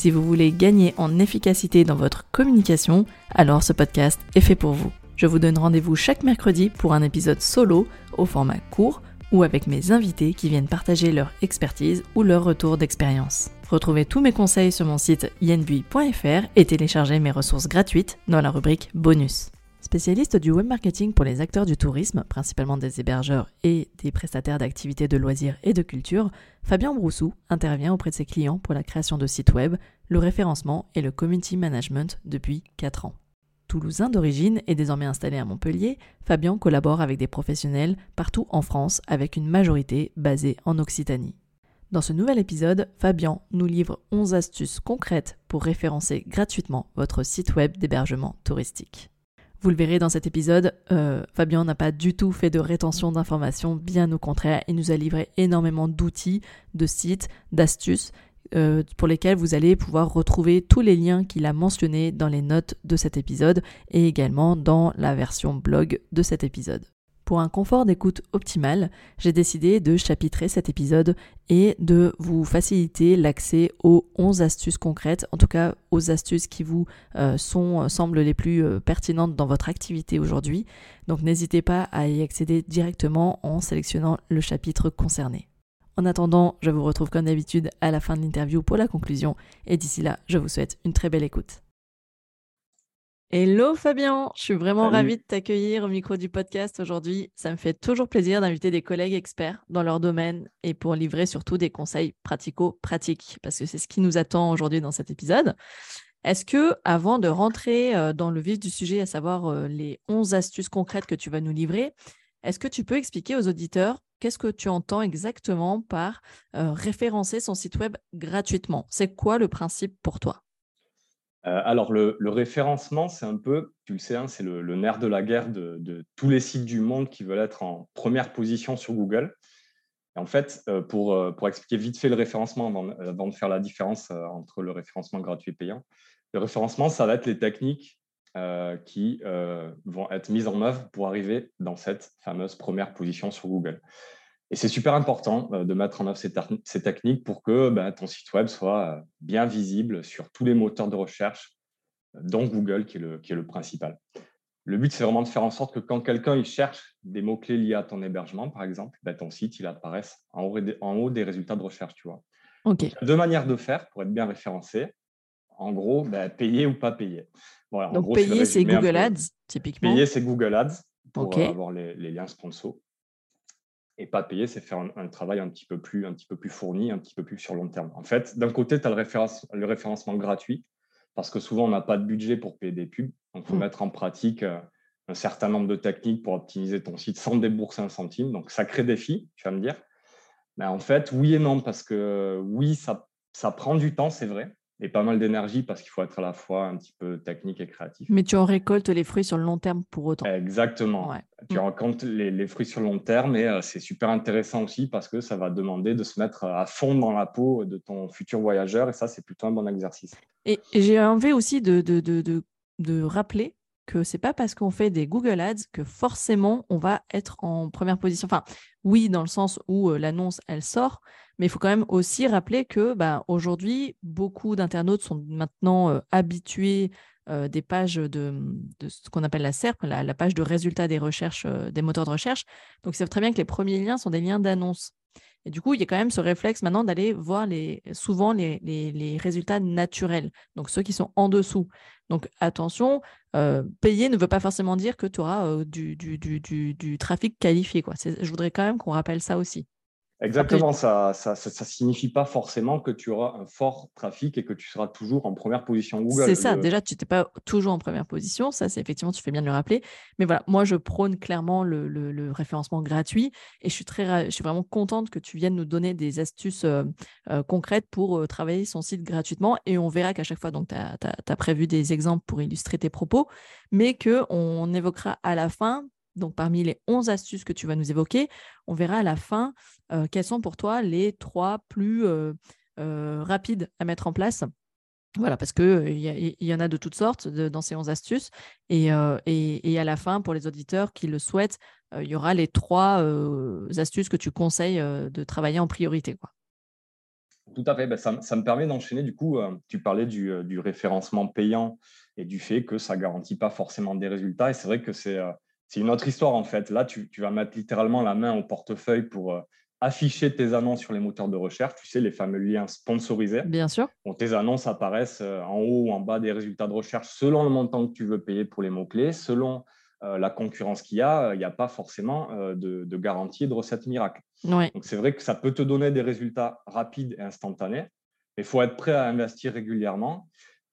Si vous voulez gagner en efficacité dans votre communication, alors ce podcast est fait pour vous. Je vous donne rendez-vous chaque mercredi pour un épisode solo au format court ou avec mes invités qui viennent partager leur expertise ou leur retour d'expérience. Retrouvez tous mes conseils sur mon site yenbui.fr et téléchargez mes ressources gratuites dans la rubrique bonus. Spécialiste du web marketing pour les acteurs du tourisme, principalement des hébergeurs et des prestataires d'activités de loisirs et de culture, Fabien Broussou intervient auprès de ses clients pour la création de sites web, le référencement et le community management depuis 4 ans. Toulousain d'origine et désormais installé à Montpellier, Fabien collabore avec des professionnels partout en France avec une majorité basée en Occitanie. Dans ce nouvel épisode, Fabien nous livre 11 astuces concrètes pour référencer gratuitement votre site web d'hébergement touristique. Vous le verrez dans cet épisode, euh, Fabien n'a pas du tout fait de rétention d'informations, bien au contraire, il nous a livré énormément d'outils, de sites, d'astuces euh, pour lesquels vous allez pouvoir retrouver tous les liens qu'il a mentionnés dans les notes de cet épisode et également dans la version blog de cet épisode. Pour un confort d'écoute optimal, j'ai décidé de chapitrer cet épisode et de vous faciliter l'accès aux 11 astuces concrètes, en tout cas aux astuces qui vous euh, sont, semblent les plus euh, pertinentes dans votre activité aujourd'hui. Donc n'hésitez pas à y accéder directement en sélectionnant le chapitre concerné. En attendant, je vous retrouve comme d'habitude à la fin de l'interview pour la conclusion et d'ici là, je vous souhaite une très belle écoute. Hello Fabien, je suis vraiment ravie de t'accueillir au micro du podcast aujourd'hui. Ça me fait toujours plaisir d'inviter des collègues experts dans leur domaine et pour livrer surtout des conseils pratico-pratiques parce que c'est ce qui nous attend aujourd'hui dans cet épisode. Est-ce que avant de rentrer euh, dans le vif du sujet, à savoir euh, les 11 astuces concrètes que tu vas nous livrer, est-ce que tu peux expliquer aux auditeurs qu'est-ce que tu entends exactement par euh, référencer son site web gratuitement? C'est quoi le principe pour toi? Euh, alors, le, référencement, c'est un peu, tu le sais, hein, c'est le, nerf de la guerre de, tous les sites du monde qui veulent être en première position sur Google. en fait, euh, pour, pour, expliquer vite fait le référencement avant, de faire la différence entre le référencement gratuit et payant, le référencement, ça va être les techniques qui vont être mises en œuvre pour arriver dans cette fameuse première position sur Google. Et c'est super important euh, de mettre en œuvre ces, techniques pour que bah, ton site web soit euh, bien visible sur tous les moteurs de recherche, euh, dont Google qui est le, qui est le principal. Le but, c'est vraiment de faire en sorte que quand quelqu'un il cherche des mots-clés liés à ton hébergement, par exemple, bah, ton site il apparaisse en haut, des, en haut des résultats de recherche. Tu vois. deux manières de faire pour être bien référencé. En gros, bah, payer ou pas payer. Donc, payer, c'est Google Ads, typiquement. Payer, c'est Google Ads pour avoir les, les liens sponsors et pas payer, c'est faire un, travail un petit, peu plus, un petit peu plus fourni, un petit peu plus sur long terme. En fait, d'un côté, tu as le, le, référencement gratuit, parce que souvent, on n'a pas de budget pour payer des pubs. Donc, il faut mmh. mettre en pratique euh, un certain nombre de techniques pour optimiser ton site sans débourser un centime. Donc, ça crée des défi, tu vas me dire. Mais en fait, oui et non, parce que oui, ça, ça prend du temps, c'est vrai et pas mal d'énergie parce qu'il faut être à la fois un petit peu technique et créatif. Mais tu en récoltes les fruits sur le long terme pour autant. Exactement. Tu en mm. récoltes les, fruits sur le long terme et euh, c'est super intéressant aussi parce que ça va demander de se mettre à fond dans la peau de ton futur voyageur et ça, c'est plutôt un bon exercice. Et, j'ai envie aussi de, de, de, de rappeler que c'est pas parce qu'on fait des Google Ads que forcément on va être en première position. Enfin, oui, dans le sens où euh, l'annonce elle sort, mais il faut quand même aussi rappeler que bah, aujourd'hui, beaucoup d'internautes sont maintenant euh, habitués euh, des pages de, ce qu'on appelle la SERP, la, page de résultats des recherches des moteurs de recherche. Donc, ils savent très bien que les premiers liens sont des liens d'annonce. Et du coup, il y a quand même ce réflexe maintenant d'aller voir souvent les, résultats naturels, donc ceux qui sont en dessous. Donc attention, euh, payer ne veut pas forcément dire que tu auras euh, du, du, du, du, trafic qualifié. Je voudrais quand même qu'on rappelle ça aussi. Exactement, ça ne signifie pas forcément que tu auras un fort trafic et que tu seras toujours en première position Google. C'est ça, déjà, tu n'étais pas toujours en première position, ça c'est effectivement, tu fais bien de le rappeler. Mais voilà, moi je prône clairement le, référencement gratuit et je suis, très, je suis vraiment contente que tu viennes nous donner des astuces euh, euh, concrètes pour euh, travailler son site gratuitement et on verra qu'à chaque fois, donc tu as, prévu des exemples pour illustrer tes propos, mais qu'on évoquera à la fin donc, parmi les 11 astuces que tu vas nous évoquer, on verra à la fin euh, quelles sont pour toi les trois plus euh, euh, rapides à mettre en place. Voilà, parce qu'il il y, en a de toutes sortes dans ces 11 astuces. Et, et, à la fin, pour les auditeurs qui le souhaitent, il y aura les trois astuces que tu conseilles de travailler en priorité. Tout à fait. Ben, ça, me permet d'enchaîner. Du coup, tu parlais du, du, référencement payant et du fait que ça ne garantit pas forcément des résultats. Et c'est vrai que c'est c'est une autre histoire en fait. Là, tu, vas mettre littéralement la main au portefeuille pour euh, afficher tes annonces sur les moteurs de recherche. Tu sais, les fameux liens sponsorisés. Bien sûr. tes annonces apparaissent euh, en haut ou en bas des résultats de recherche selon le montant que tu veux payer pour les mots-clés, selon euh, la concurrence qu'il y a. Il n'y a pas forcément de, garantie de recette miracle. Donc, c'est vrai que ça peut te donner des résultats rapides et instantanés. Mais il faut être prêt à investir régulièrement.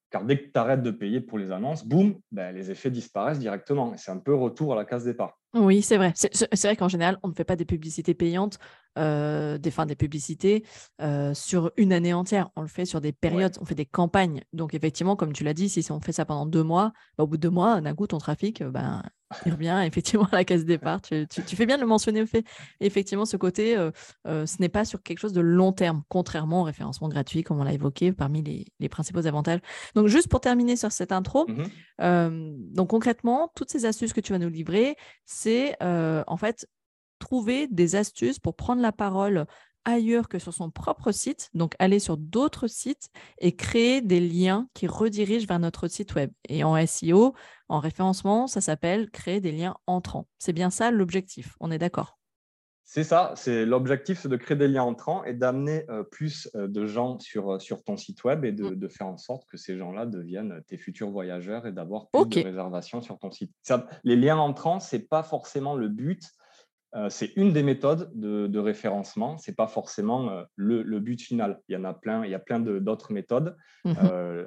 Car dès que tu arrêtes de payer pour les annonces, boum, ben, les effets disparaissent directement. c'est un peu retour à la case départ. Oui, c'est vrai. C'est vrai qu'en général, on ne fait pas des publicités payantes, euh, des, des publicités euh, sur une année entière. On le fait sur des périodes, on fait des campagnes. Donc, effectivement, comme tu l'as dit, si on fait ça pendant deux mois, ben, au bout de deux mois, d'un coup, ton trafic, ben, il revient effectivement à la case départ. Tu, fais bien de le mentionner au fait. Effectivement, ce côté, euh, euh, ce n'est pas sur quelque chose de long terme, contrairement au référencement gratuit, comme on l'a évoqué, parmi les, principaux avantages. Donc, juste pour terminer sur cette intro, mmh euh, donc concrètement, toutes ces astuces que tu vas nous livrer, c'est en fait trouver des astuces pour prendre la parole ailleurs que sur son propre site, donc aller sur d'autres sites et créer des liens qui redirigent vers notre site web. Et en SEO, en référencement, ça s'appelle créer des liens entrants. C'est bien ça l'objectif, on est d'accord? C'est ça, c'est l'objectif, c'est de créer des liens entrants et d'amener euh, plus euh, de gens sur, euh, sur ton site web et mmh. de, faire en sorte que ces gens-là deviennent tes futurs voyageurs et d'avoir plus de réservations sur ton site. les liens entrants, ce n'est pas forcément le but euh, c'est une des méthodes de, référencement. Ce n'est pas forcément le, but final. Il y en a plein, il y a plein d'autres méthodes. Mmh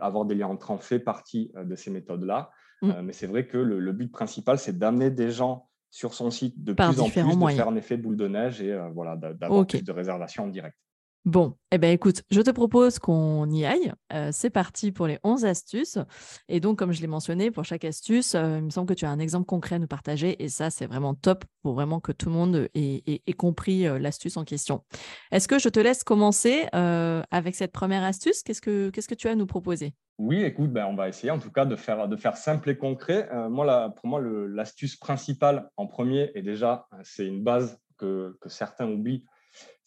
avoir des liens entrants fait partie de ces méthodes-là. Mmh. mais c'est vrai que le, but principal, c'est d'amener des gens sur son site de plus en plus, de faire un effet boule de neige et voilà, d'avoir plus de réservations en direct. Bon, eh ben écoute, je te propose qu'on y aille. Euh, c'est parti pour les 11 astuces. Et donc, comme je l'ai mentionné, pour chaque astuce, euh, il me semble que tu as un exemple concret à nous partager. Et ça, c'est vraiment top pour vraiment que tout le monde ait, compris euh, l'astuce en question. Est-ce que je te laisse commencer avec cette première astuce? Qu'est-ce que tu as à nous proposer? Oui, écoute, ben, on va essayer en tout cas de faire, de faire simple et concret. moi, pour moi, l'astuce principale en premier, et déjà, c'est une base que certains oublient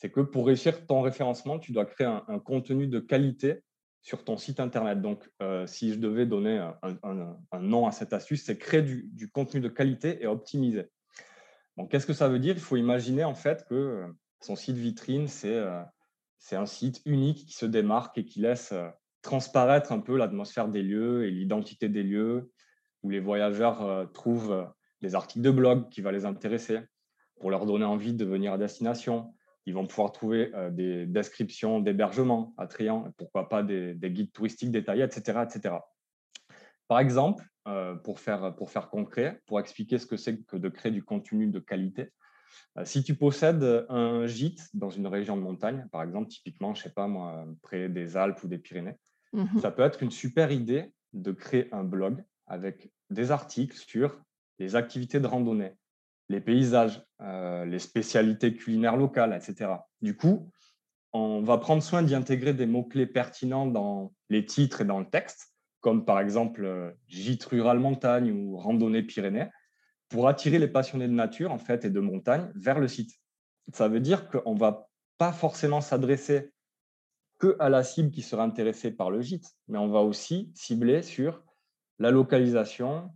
c'est que pour réussir ton référencement, tu dois créer un, contenu de qualité sur ton site Internet. Donc, euh, si je devais donner un, nom à cette astuce, c'est créer du, contenu de qualité et optimiser. Donc, qu'est-ce que ça veut dire? Il faut imaginer en fait que euh, son site vitrine, euh, c'est un site unique qui se démarque et qui laisse transparaître un peu l'atmosphère des lieux et l'identité des lieux, où les voyageurs trouvent des articles de blog qui vont les intéresser pour leur donner envie de venir à destination, ils vont pouvoir trouver euh, des descriptions d'hébergement attrayants, pourquoi pas des, guides touristiques détaillés, etc. etc. Par exemple, euh, pour, faire, pour faire concret, pour expliquer ce que c'est que de créer du contenu de qualité, euh, si tu possèdes un gîte dans une région de montagne, par exemple, typiquement, je sais pas moi, près des Alpes ou des Pyrénées, mhm. ça peut être une super idée de créer un blog avec des articles sur les activités de randonnée, les paysages, euh, les spécialités culinaires locales, etc. Du coup, on va prendre soin d'y intégrer des mots-clés pertinents dans les titres et dans le texte, comme par exemple euh, gîte rural montagne ou randonnée Pyrénées, pour attirer les passionnés de nature en fait et de montagne vers le site. Ça veut dire qu'on ne va pas forcément s'adresser que à la cible qui sera intéressée par le gîte, mais on va aussi cibler sur la localisation,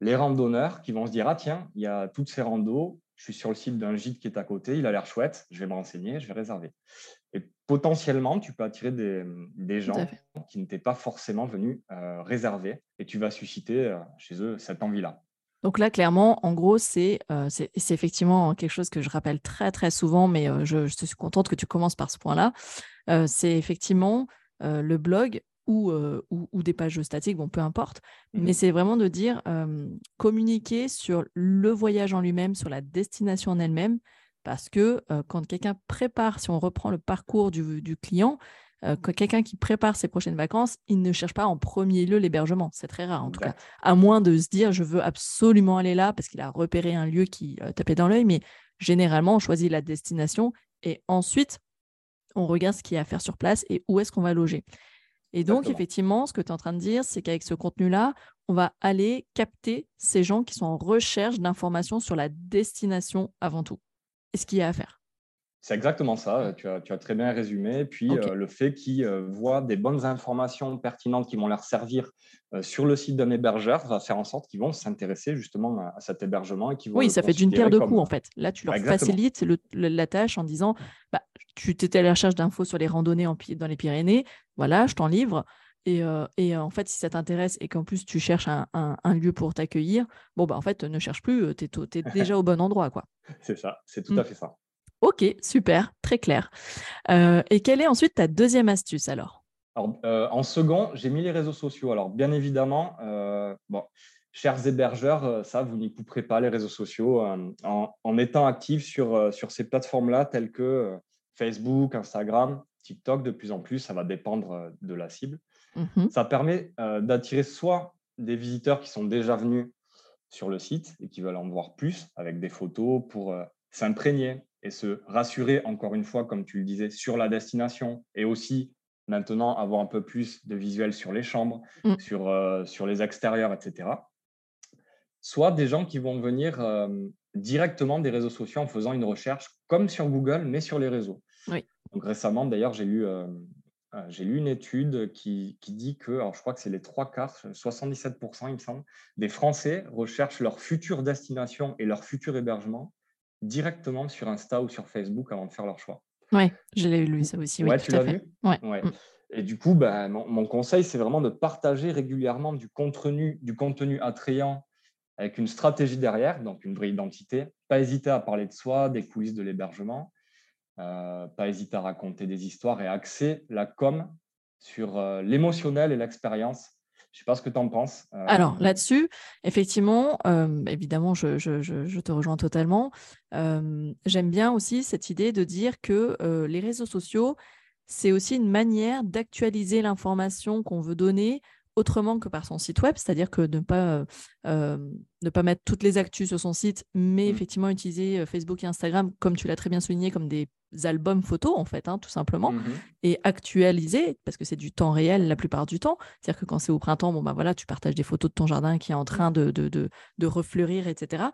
les randonneurs qui vont se dire Ah, tiens, il y a toutes ces randos, je suis sur le site d'un gîte qui est à côté, il a l'air chouette, je vais me renseigner, je vais réserver. Et potentiellement, tu peux attirer des, gens qui n'étaient pas forcément venus euh, réserver et tu vas susciter euh, chez eux cette envie-là. Donc là, clairement, en gros, c'est effectivement quelque chose que je rappelle très, très souvent, mais je, je, suis contente que tu commences par ce point-là. c'est effectivement le blog ou, ou, des pages statiques, bon, peu importe, mmh mais c'est vraiment de dire communiquer sur le voyage en lui-même, sur la destination en elle-même, parce que quand quelqu'un prépare, si on reprend le parcours du, du client, quand quelqu'un qui prépare ses prochaines vacances, il ne cherche pas en premier lieu l'hébergement. C'est très rare en tout cas. À moins de se dire je veux absolument aller là parce qu'il a repéré un lieu qui tapait dans l'œil, mais généralement on choisit la destination et ensuite on regarde ce qu'il y a à faire sur place et où est-ce qu'on va loger. Et donc, effectivement, ce que tu es en train de dire, c'est qu'avec ce contenu-là, on va aller capter ces gens qui sont en recherche d'informations sur la destination avant tout. Et ce qu'il y a à faire. C'est exactement ça, tu as, tu as, très bien résumé. Puis euh, le fait qu'ils euh, voient des bonnes informations pertinentes qui vont leur servir euh, sur le site d'un hébergeur va faire en sorte qu'ils vont s'intéresser justement à, cet hébergement. Et qu'ils vont oui, ça fait d'une pierre deux coups en fait. Là, tu leur facilites la tâche en disant bah, tu étais à la recherche d'infos sur les randonnées en, dans les Pyrénées, voilà, je t'en livre. Et, et, en fait, si ça t'intéresse et qu'en plus tu cherches un, un, lieu pour t'accueillir, bon, bah en fait, ne cherche plus, tu es, déjà au bon endroit. quoi. C'est ça, c'est tout à mmh. fait ça. Ok, super, très clair. Euh, et quelle est ensuite ta deuxième astuce alors, euh, En second, j'ai mis les réseaux sociaux. Alors, bien évidemment, euh, bon, chers hébergeurs, ça, vous n'y couperez pas les réseaux sociaux en, étant actifs sur, sur ces plateformes-là telles que Facebook, Instagram, TikTok, de plus en plus, ça va dépendre de la cible. Mmh ça permet d'attirer soit des visiteurs qui sont déjà venus sur le site et qui veulent en voir plus avec des photos pour s'imprégner et se rassurer, encore une fois, comme tu le disais, sur la destination et aussi maintenant avoir un peu plus de visuel sur les chambres, mm. sur, euh, sur les extérieurs, etc. Soit des gens qui vont venir euh, directement des réseaux sociaux en faisant une recherche comme sur Google, mais sur les réseaux. Donc récemment, d'ailleurs, j'ai lu, euh, j'ai lu une étude qui, qui, dit que, alors je crois que c'est les trois quarts, 77%, il me semble, des Français recherchent leur future destination et leur futur hébergement directement sur Insta ou sur Facebook avant de faire leur choix. Oui, je l'ai lu ça aussi. Oui, ouais, tu l'as vu? Ouais. Mm. Et du coup, bah, mon, conseil, c'est vraiment de partager régulièrement du contenu, du contenu attrayant avec une stratégie derrière, donc une vraie identité. Pas hésiter à parler de soi, des coulisses de l'hébergement. Euh, pas hésiter à raconter des histoires et axer la com sur euh, l'émotionnel et l'expérience je ne sais pas ce que tu en penses. Euh. Alors là-dessus, effectivement, euh, évidemment, je, te rejoins totalement. Euh, j'aime bien aussi cette idée de dire que les réseaux sociaux, c'est aussi une manière d'actualiser l'information qu'on veut donner autrement que par son site web, c'est-à-dire que ne pas, ne pas mettre toutes les actus sur son site, mais mmh. effectivement utiliser Facebook et Instagram, comme tu l'as très bien souligné, comme des albums photos, en fait, hein, tout simplement, mmh et actualiser, parce que c'est du temps réel la plupart du temps. C'est-à-dire que quand c'est au printemps, bon, bah voilà, tu partages des photos de ton jardin qui est en train de, de, de, refleurir, etc.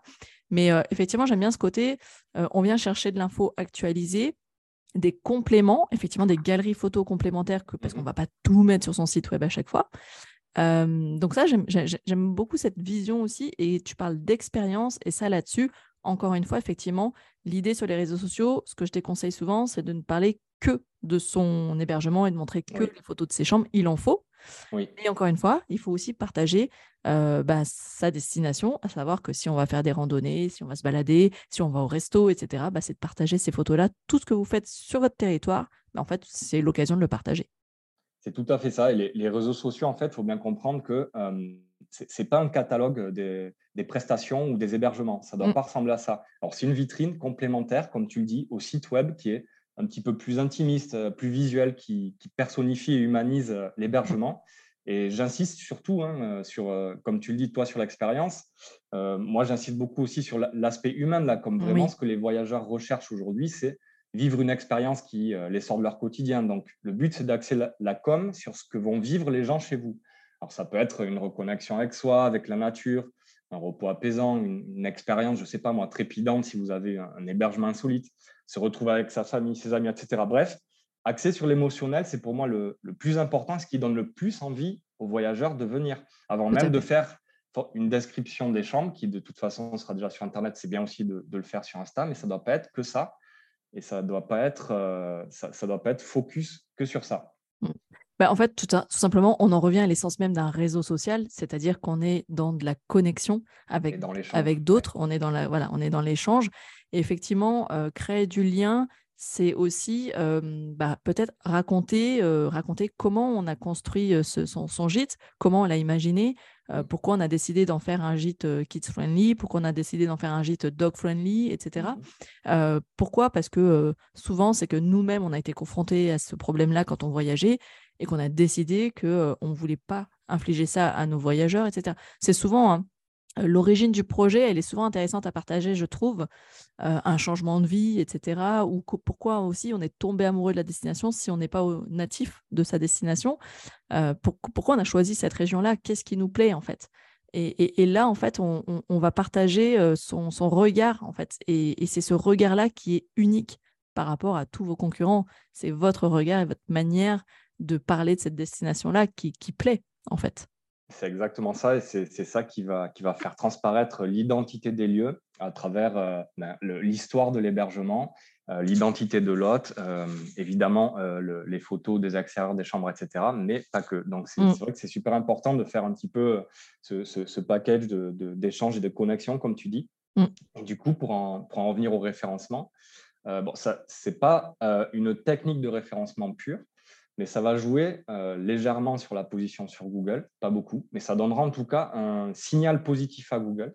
Mais effectivement, j'aime bien ce côté, on vient chercher de l'info actualisée, des compléments, effectivement des galeries photos complémentaires, que, parce mmh qu'on ne va pas tout mettre sur son site web à chaque fois. Donc ça, j'aime beaucoup cette vision aussi, et tu parles d'expérience, et ça là-dessus, encore une fois, effectivement, l'idée sur les réseaux sociaux, ce que je déconseille souvent, c'est de ne parler que de son hébergement et de montrer que les photos de ses chambres. Il en faut. Oui. Et encore une fois, il faut aussi partager euh, bah, sa destination, à savoir que si on va faire des randonnées, si on va se balader, si on va au resto, etc., bah, c'est de partager ces photos-là. Tout ce que vous faites sur votre territoire, bah, en fait, c'est l'occasion de le partager. C'est tout à fait ça. Et les, réseaux sociaux, en fait, il faut bien comprendre que ce n'est pas un catalogue des, prestations ou des hébergements. Ça ne doit mmh. pas ressembler à ça. Alors, c'est une vitrine complémentaire, comme tu le dis, au site web qui est un petit peu plus intimiste, euh, plus visuel, qui, personnifie et humanise euh, l'hébergement. Et j'insiste surtout, hein, euh, sur, comme tu le dis, toi, sur l'expérience. moi, j'insiste beaucoup aussi sur l'aspect humain, là, comme vraiment ce que les voyageurs recherchent aujourd'hui, c'est vivre une expérience qui les sort de leur quotidien. Donc, le but, c'est d'axer la, com sur ce que vont vivre les gens chez vous. Alors, ça peut être une reconnexion avec soi, avec la nature, un repos apaisant, une, expérience, je ne sais pas moi, trépidante si vous avez un, hébergement insolite, se retrouver avec sa famille, ses amis, etc. Bref, axer sur l'émotionnel, c'est pour moi le, plus important, ce qui donne le plus envie aux voyageurs de venir. Avant même de faire une description des chambres, qui de toute façon sera déjà sur Internet, c'est bien aussi de, le faire sur Insta, mais ça ne doit pas être que ça. Et ça ne doit, pas être, euh, ça, doit pas être focus que sur ça. bah, en fait, tout, simplement, on en revient à l'essence même d'un réseau social, c'est-à-dire qu'on est dans de la connexion avec, avec d'autres, on est dans la, voilà, on est dans l'échange. Et effectivement, euh, créer du lien, c'est aussi bah, peut-être raconter, raconter comment on a construit son, gîte, comment on l'a imaginé, mmh. pourquoi on a décidé d'en faire un gîte kids-friendly, pourquoi on a décidé d'en faire un gîte dog-friendly, etc. Mmh pourquoi? Parce que souvent, c'est que nous-mêmes, on a été confrontés à ce problème-là quand on voyageait et qu'on a décidé qu'on ne voulait pas infliger ça à nos voyageurs, etc. C'est souvent... Hein, l'origine du projet, elle est souvent intéressante à partager, je trouve, un changement de vie, etc. Ou pourquoi aussi on est tombé amoureux de la destination si on n'est pas natif de sa destination. pourquoi on a choisi cette région-là Qu'est-ce qui nous plaît en fait? Et, là, en fait, on, va partager son, regard, en fait. Et, c'est ce regard-là qui est unique par rapport à tous vos concurrents. C'est votre regard et votre manière de parler de cette destination-là qui plaît, en fait. C'est exactement ça, et c'est ça qui va, qui va faire transparaître l'identité des lieux à travers euh, ben, l'histoire de l'hébergement, euh, l'identité de l'hôte, euh, évidemment les photos des extérieurs des chambres, etc., mais pas que. Donc c'est mm. vrai que c'est super important de faire un petit peu ce, ce, package d'échanges de, et de connexions, comme tu dis. Mm. du coup, pour en, pour en revenir au référencement, bon, ça c'est pas une technique de référencement pure, mais ça va jouer euh, légèrement sur la position sur Google, pas beaucoup, mais ça donnera en tout cas un signal positif à Google.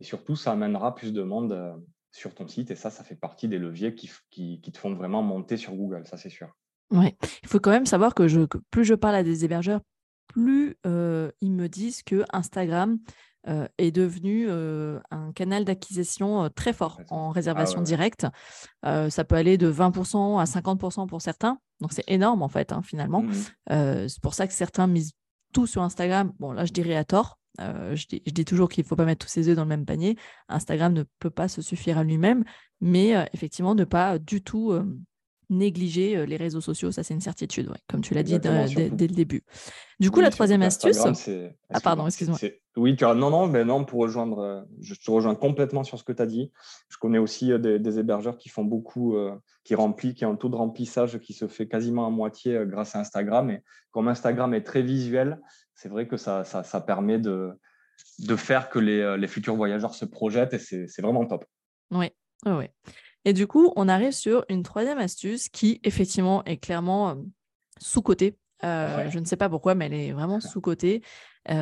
Et surtout, ça amènera plus de monde euh, sur ton site. Et ça, ça fait partie des leviers qui, qui, te font vraiment monter sur Google, ça c'est sûr. Oui, il faut quand même savoir que, plus je parle à des hébergeurs, plus euh, ils me disent que Instagram est devenu un canal d'acquisition très fort en réservation ah directe. ça peut aller de 20% à 50% pour certains. Donc c'est énorme en fait, hein, finalement. Mmh c'est pour ça que certains misent tout sur Instagram. Bon, là, je dirais à tort. je, dis, toujours qu'il ne faut pas mettre tous ses œufs dans le même panier. Instagram ne peut pas se suffire à lui-même, mais effectivement, ne pas du tout négliger les réseaux sociaux, ça c'est une certitude, comme tu l'as dit dès, le début. Du coup, la troisième astuce. Ah, pardon, excuse-moi. Oui, tu as... non, non, mais non, pour rejoindre, je te rejoins complètement sur ce que tu as dit. Je connais aussi des, hébergeurs qui font beaucoup, qui remplissent, qui ont un taux de remplissage qui se fait quasiment à moitié grâce à Instagram. Et comme Instagram est très visuel, c'est vrai que ça, ça, permet de, de faire que les, les futurs voyageurs se projettent et c'est vraiment top. Oui, oui. Et du coup, on arrive sur une troisième astuce qui, effectivement, est clairement sous-cotée. Je ne sais pas pourquoi, mais elle est vraiment sous-cotée.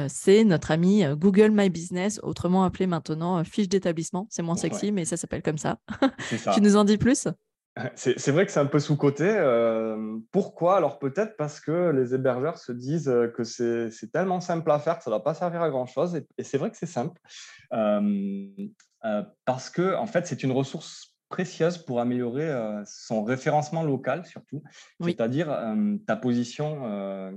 c'est notre ami Google My Business, autrement appelé maintenant fiche d'établissement. C'est moins sexy, mais ça s'appelle comme ça. tu nous en dis plus? C'est vrai que c'est un peu sous-coté. pourquoi? Alors peut-être parce que les hébergeurs se disent que c'est tellement simple à faire que ça ne va pas servir à grand-chose. Et, et c'est vrai que c'est simple. parce que en fait, c'est une ressource précieuse pour améliorer euh, son référencement local surtout, c'est-à-dire euh, ta, position, euh,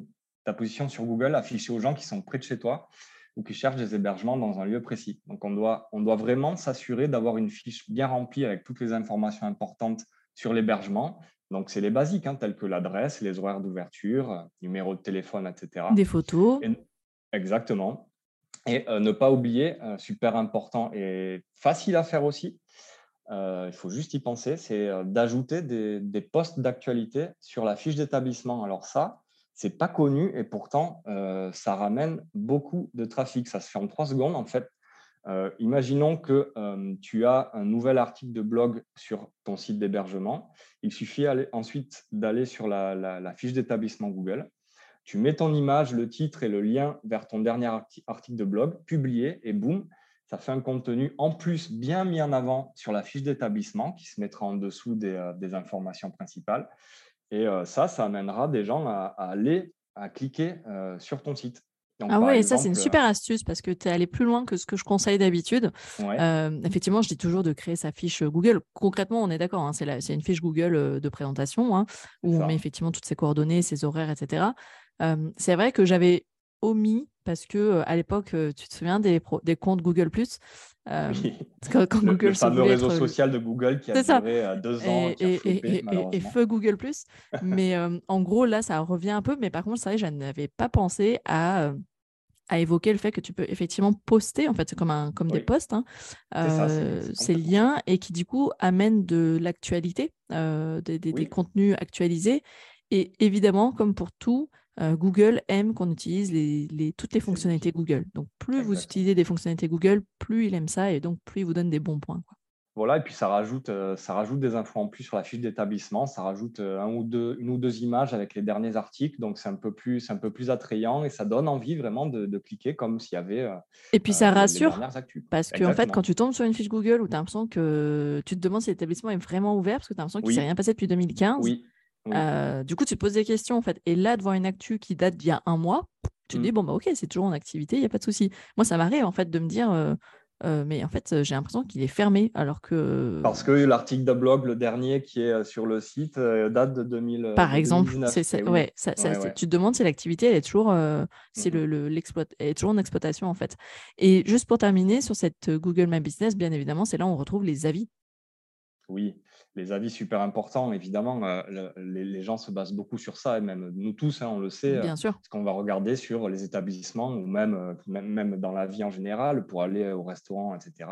ta position sur Google affichée aux gens qui sont près de chez toi ou qui cherchent des hébergements dans un lieu précis. Donc on doit, on doit vraiment s'assurer d'avoir une fiche bien remplie avec toutes les informations importantes sur l'hébergement. Donc c'est les basiques, hein, tels que l'adresse, les horaires d'ouverture, numéro de téléphone, etc. Des photos. exactement. Et ne pas oublier, super important et facile à faire aussi, euh, il faut juste y penser, c'est euh, d'ajouter des, postes d'actualité sur la fiche d'établissement. Alors ça, c'est pas connu et pourtant, euh, ça ramène beaucoup de trafic. Ça se fait en trois secondes en fait. imaginons que tu as un nouvel article de blog sur ton site d'hébergement. Il suffit ensuite d'aller sur la, la, fiche d'établissement Google. Tu mets ton image, le titre et le lien vers ton dernier article de blog, publié, et boum, ça fait un contenu en plus bien mis en avant sur la fiche d'établissement qui se mettra en dessous des, euh, informations principales. Et euh, ça, ça amènera des gens à, aller, à cliquer euh, sur ton site. ah ouais, ça c'est une super astuce parce que tu es allé plus loin que ce que je conseille d'habitude. effectivement, je dis toujours de créer sa fiche Google. Concrètement, on est d'accord, hein, c'est une fiche Google de présentation hein, où on met effectivement toutes ses coordonnées, ses horaires, etc. c'est vrai que j'avais omis parce que à l'époque, tu te souviens des, des comptes Google Plus quand, le, Google fameux réseau social de Google qui a duré deux ans et, et, feu Google Plus. mais en gros, là, ça revient un peu. Mais par contre, c'est vrai, je n'avais pas pensé à à évoquer le fait que tu peux effectivement poster, en fait, c'est comme, un, comme des posts, hein, ces liens, et qui du coup amènent de l'actualité, des, des, des, contenus actualisés. Et évidemment, comme pour tout, Google aime qu'on utilise les, toutes les fonctionnalités Google. Donc, plus vous utilisez des fonctionnalités Google, plus il aime ça et donc plus il vous donne des bons points. Voilà, et puis ça rajoute, euh, ça rajoute des infos en plus sur la fiche d'établissement, ça rajoute euh, un ou deux, une ou deux images avec les derniers articles, donc c'est un, peu plus, un peu plus attrayant et ça donne envie vraiment de, cliquer comme s'il y avait. Euh, et puis ça rassure, parce qu'en en fait, quand tu tombes sur une fiche Google où tu as l'impression que tu te demandes si l'établissement est vraiment ouvert, parce que tu as l'impression qu'il ne s'est rien passé depuis 2015, oui. Du coup, tu te poses des questions en fait. Et là, devant une actu qui date d'il y a un mois, tu te mmh. dis, bon, bah ok, c'est toujours en activité, il n'y a pas de souci. Moi, ça m'arrive en fait de me dire euh, mais en fait, j'ai l'impression qu'il est fermé alors que. Parce que l'article de blog, le dernier qui est euh, sur le site, euh, date de 2000. Par exemple, c'est ça, ouais, ça, tu te demandes si l'activité elle est toujours, le, le est toujours en exploitation en fait. Et juste pour terminer sur cette Google My Business, bien évidemment, c'est là où on retrouve les avis. Oui, les avis super importants, évidemment, euh, les, gens se basent beaucoup sur ça, et même nous tous, hein, on le sait, Bien sûr. parce qu'on va regarder sur les établissements ou même, euh, même, même, dans la vie en général, pour aller au restaurant, etc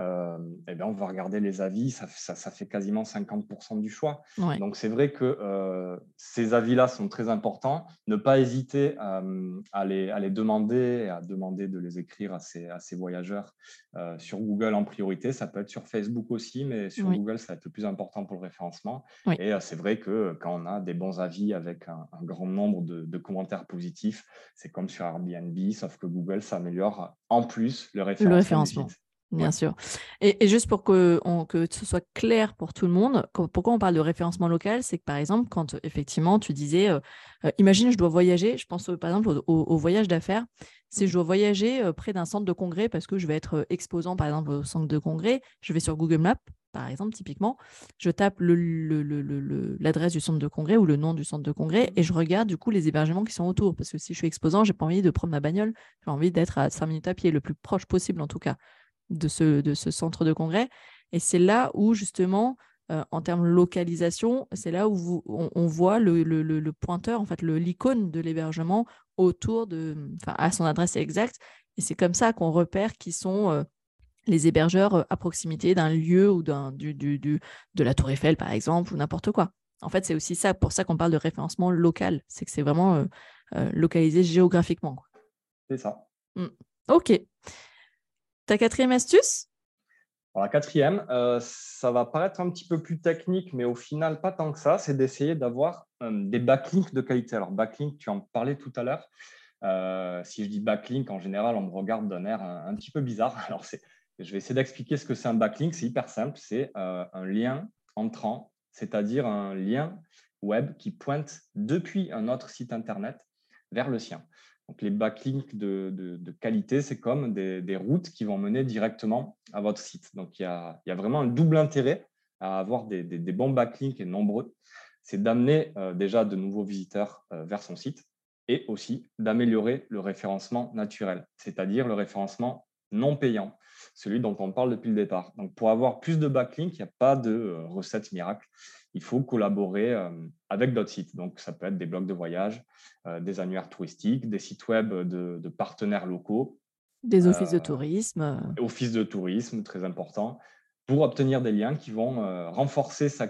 euh, eh bien, on va regarder les avis, ça, ça, fait quasiment 50% du choix. Donc, c'est vrai que euh, ces avis-là sont très importants. Ne pas hésiter euh, à, les, à, les, demander, à demander de les écrire à ces, à ces voyageurs euh, sur Google en priorité. Ça peut être sur Facebook aussi, mais sur Google, ça va être le plus important pour le référencement. Et c'est vrai que quand on a des bons avis avec un, grand nombre de, de commentaires positifs, c'est comme sur Airbnb, sauf que Google s'améliore en plus le référencement. Le référencement. Bien sûr. Et, juste pour que, que, ce soit clair pour tout le monde, pourquoi on parle de référencement local? C'est que par exemple, quand effectivement tu disais, euh, euh, imagine je dois voyager, je pense par exemple au, voyage d'affaires, si je mmh. dois voyager euh, près d'un centre de congrès parce que je vais être exposant par exemple au centre de congrès, je vais sur Google Maps, par exemple, typiquement, je tape l'adresse du centre de congrès ou le nom du centre de congrès et je regarde du coup les hébergements qui sont autour. Parce que si je suis exposant, j'ai pas envie de prendre ma bagnole, j'ai envie d'être à 5 minutes à pied, le plus proche possible en tout cas de ce, de ce centre de congrès. Et c'est là où, justement, euh, en termes de localisation, c'est là où on, voit le, pointeur, en fait, l'icône de l'hébergement autour de, enfin, à son adresse exacte. Et c'est comme ça qu'on repère qui sont euh, les hébergeurs euh, à proximité d'un lieu ou d'un, du, du, du, de la Tour Eiffel, par exemple, ou n'importe quoi. En fait, c'est aussi ça, pour ça qu'on parle de référencement local. C'est que c'est vraiment localisé géographiquement. C'est ça. Mmh. Ok. Ta quatrième astuce? La quatrième, euh, ça va paraître un petit peu plus technique, mais au final, pas tant que ça, c'est d'essayer d'avoir euh, des backlinks de qualité. Alors, backlink, tu en parlais tout à l'heure. Euh, si je dis backlink, en général, on me regarde d'un air un, petit peu bizarre. Alors, je vais essayer d'expliquer ce que c'est un backlink. C'est hyper simple. C'est un lien entrant, c'est-à-dire un lien web qui pointe depuis un autre site Internet vers le sien. Donc, les backlinks de, qualité, c'est comme des, routes qui vont mener directement à votre site. Donc, il y a, vraiment un double intérêt à avoir des, bons backlinks et nombreux. C'est d'amener euh, déjà de nouveaux visiteurs euh, vers son site et aussi d'améliorer le référencement naturel, c'est-à-dire le référencement non payant, celui dont on parle depuis le départ. Donc, pour avoir plus de backlinks, il n'y a pas de euh, recette miracle il faut collaborer euh, avec d'autres sites. Donc, ça peut être des blogs de voyage, euh, des annuaires touristiques, des sites web de, partenaires locaux. Des offices de tourisme. Offices de tourisme, très important, pour obtenir des liens qui vont renforcer sa,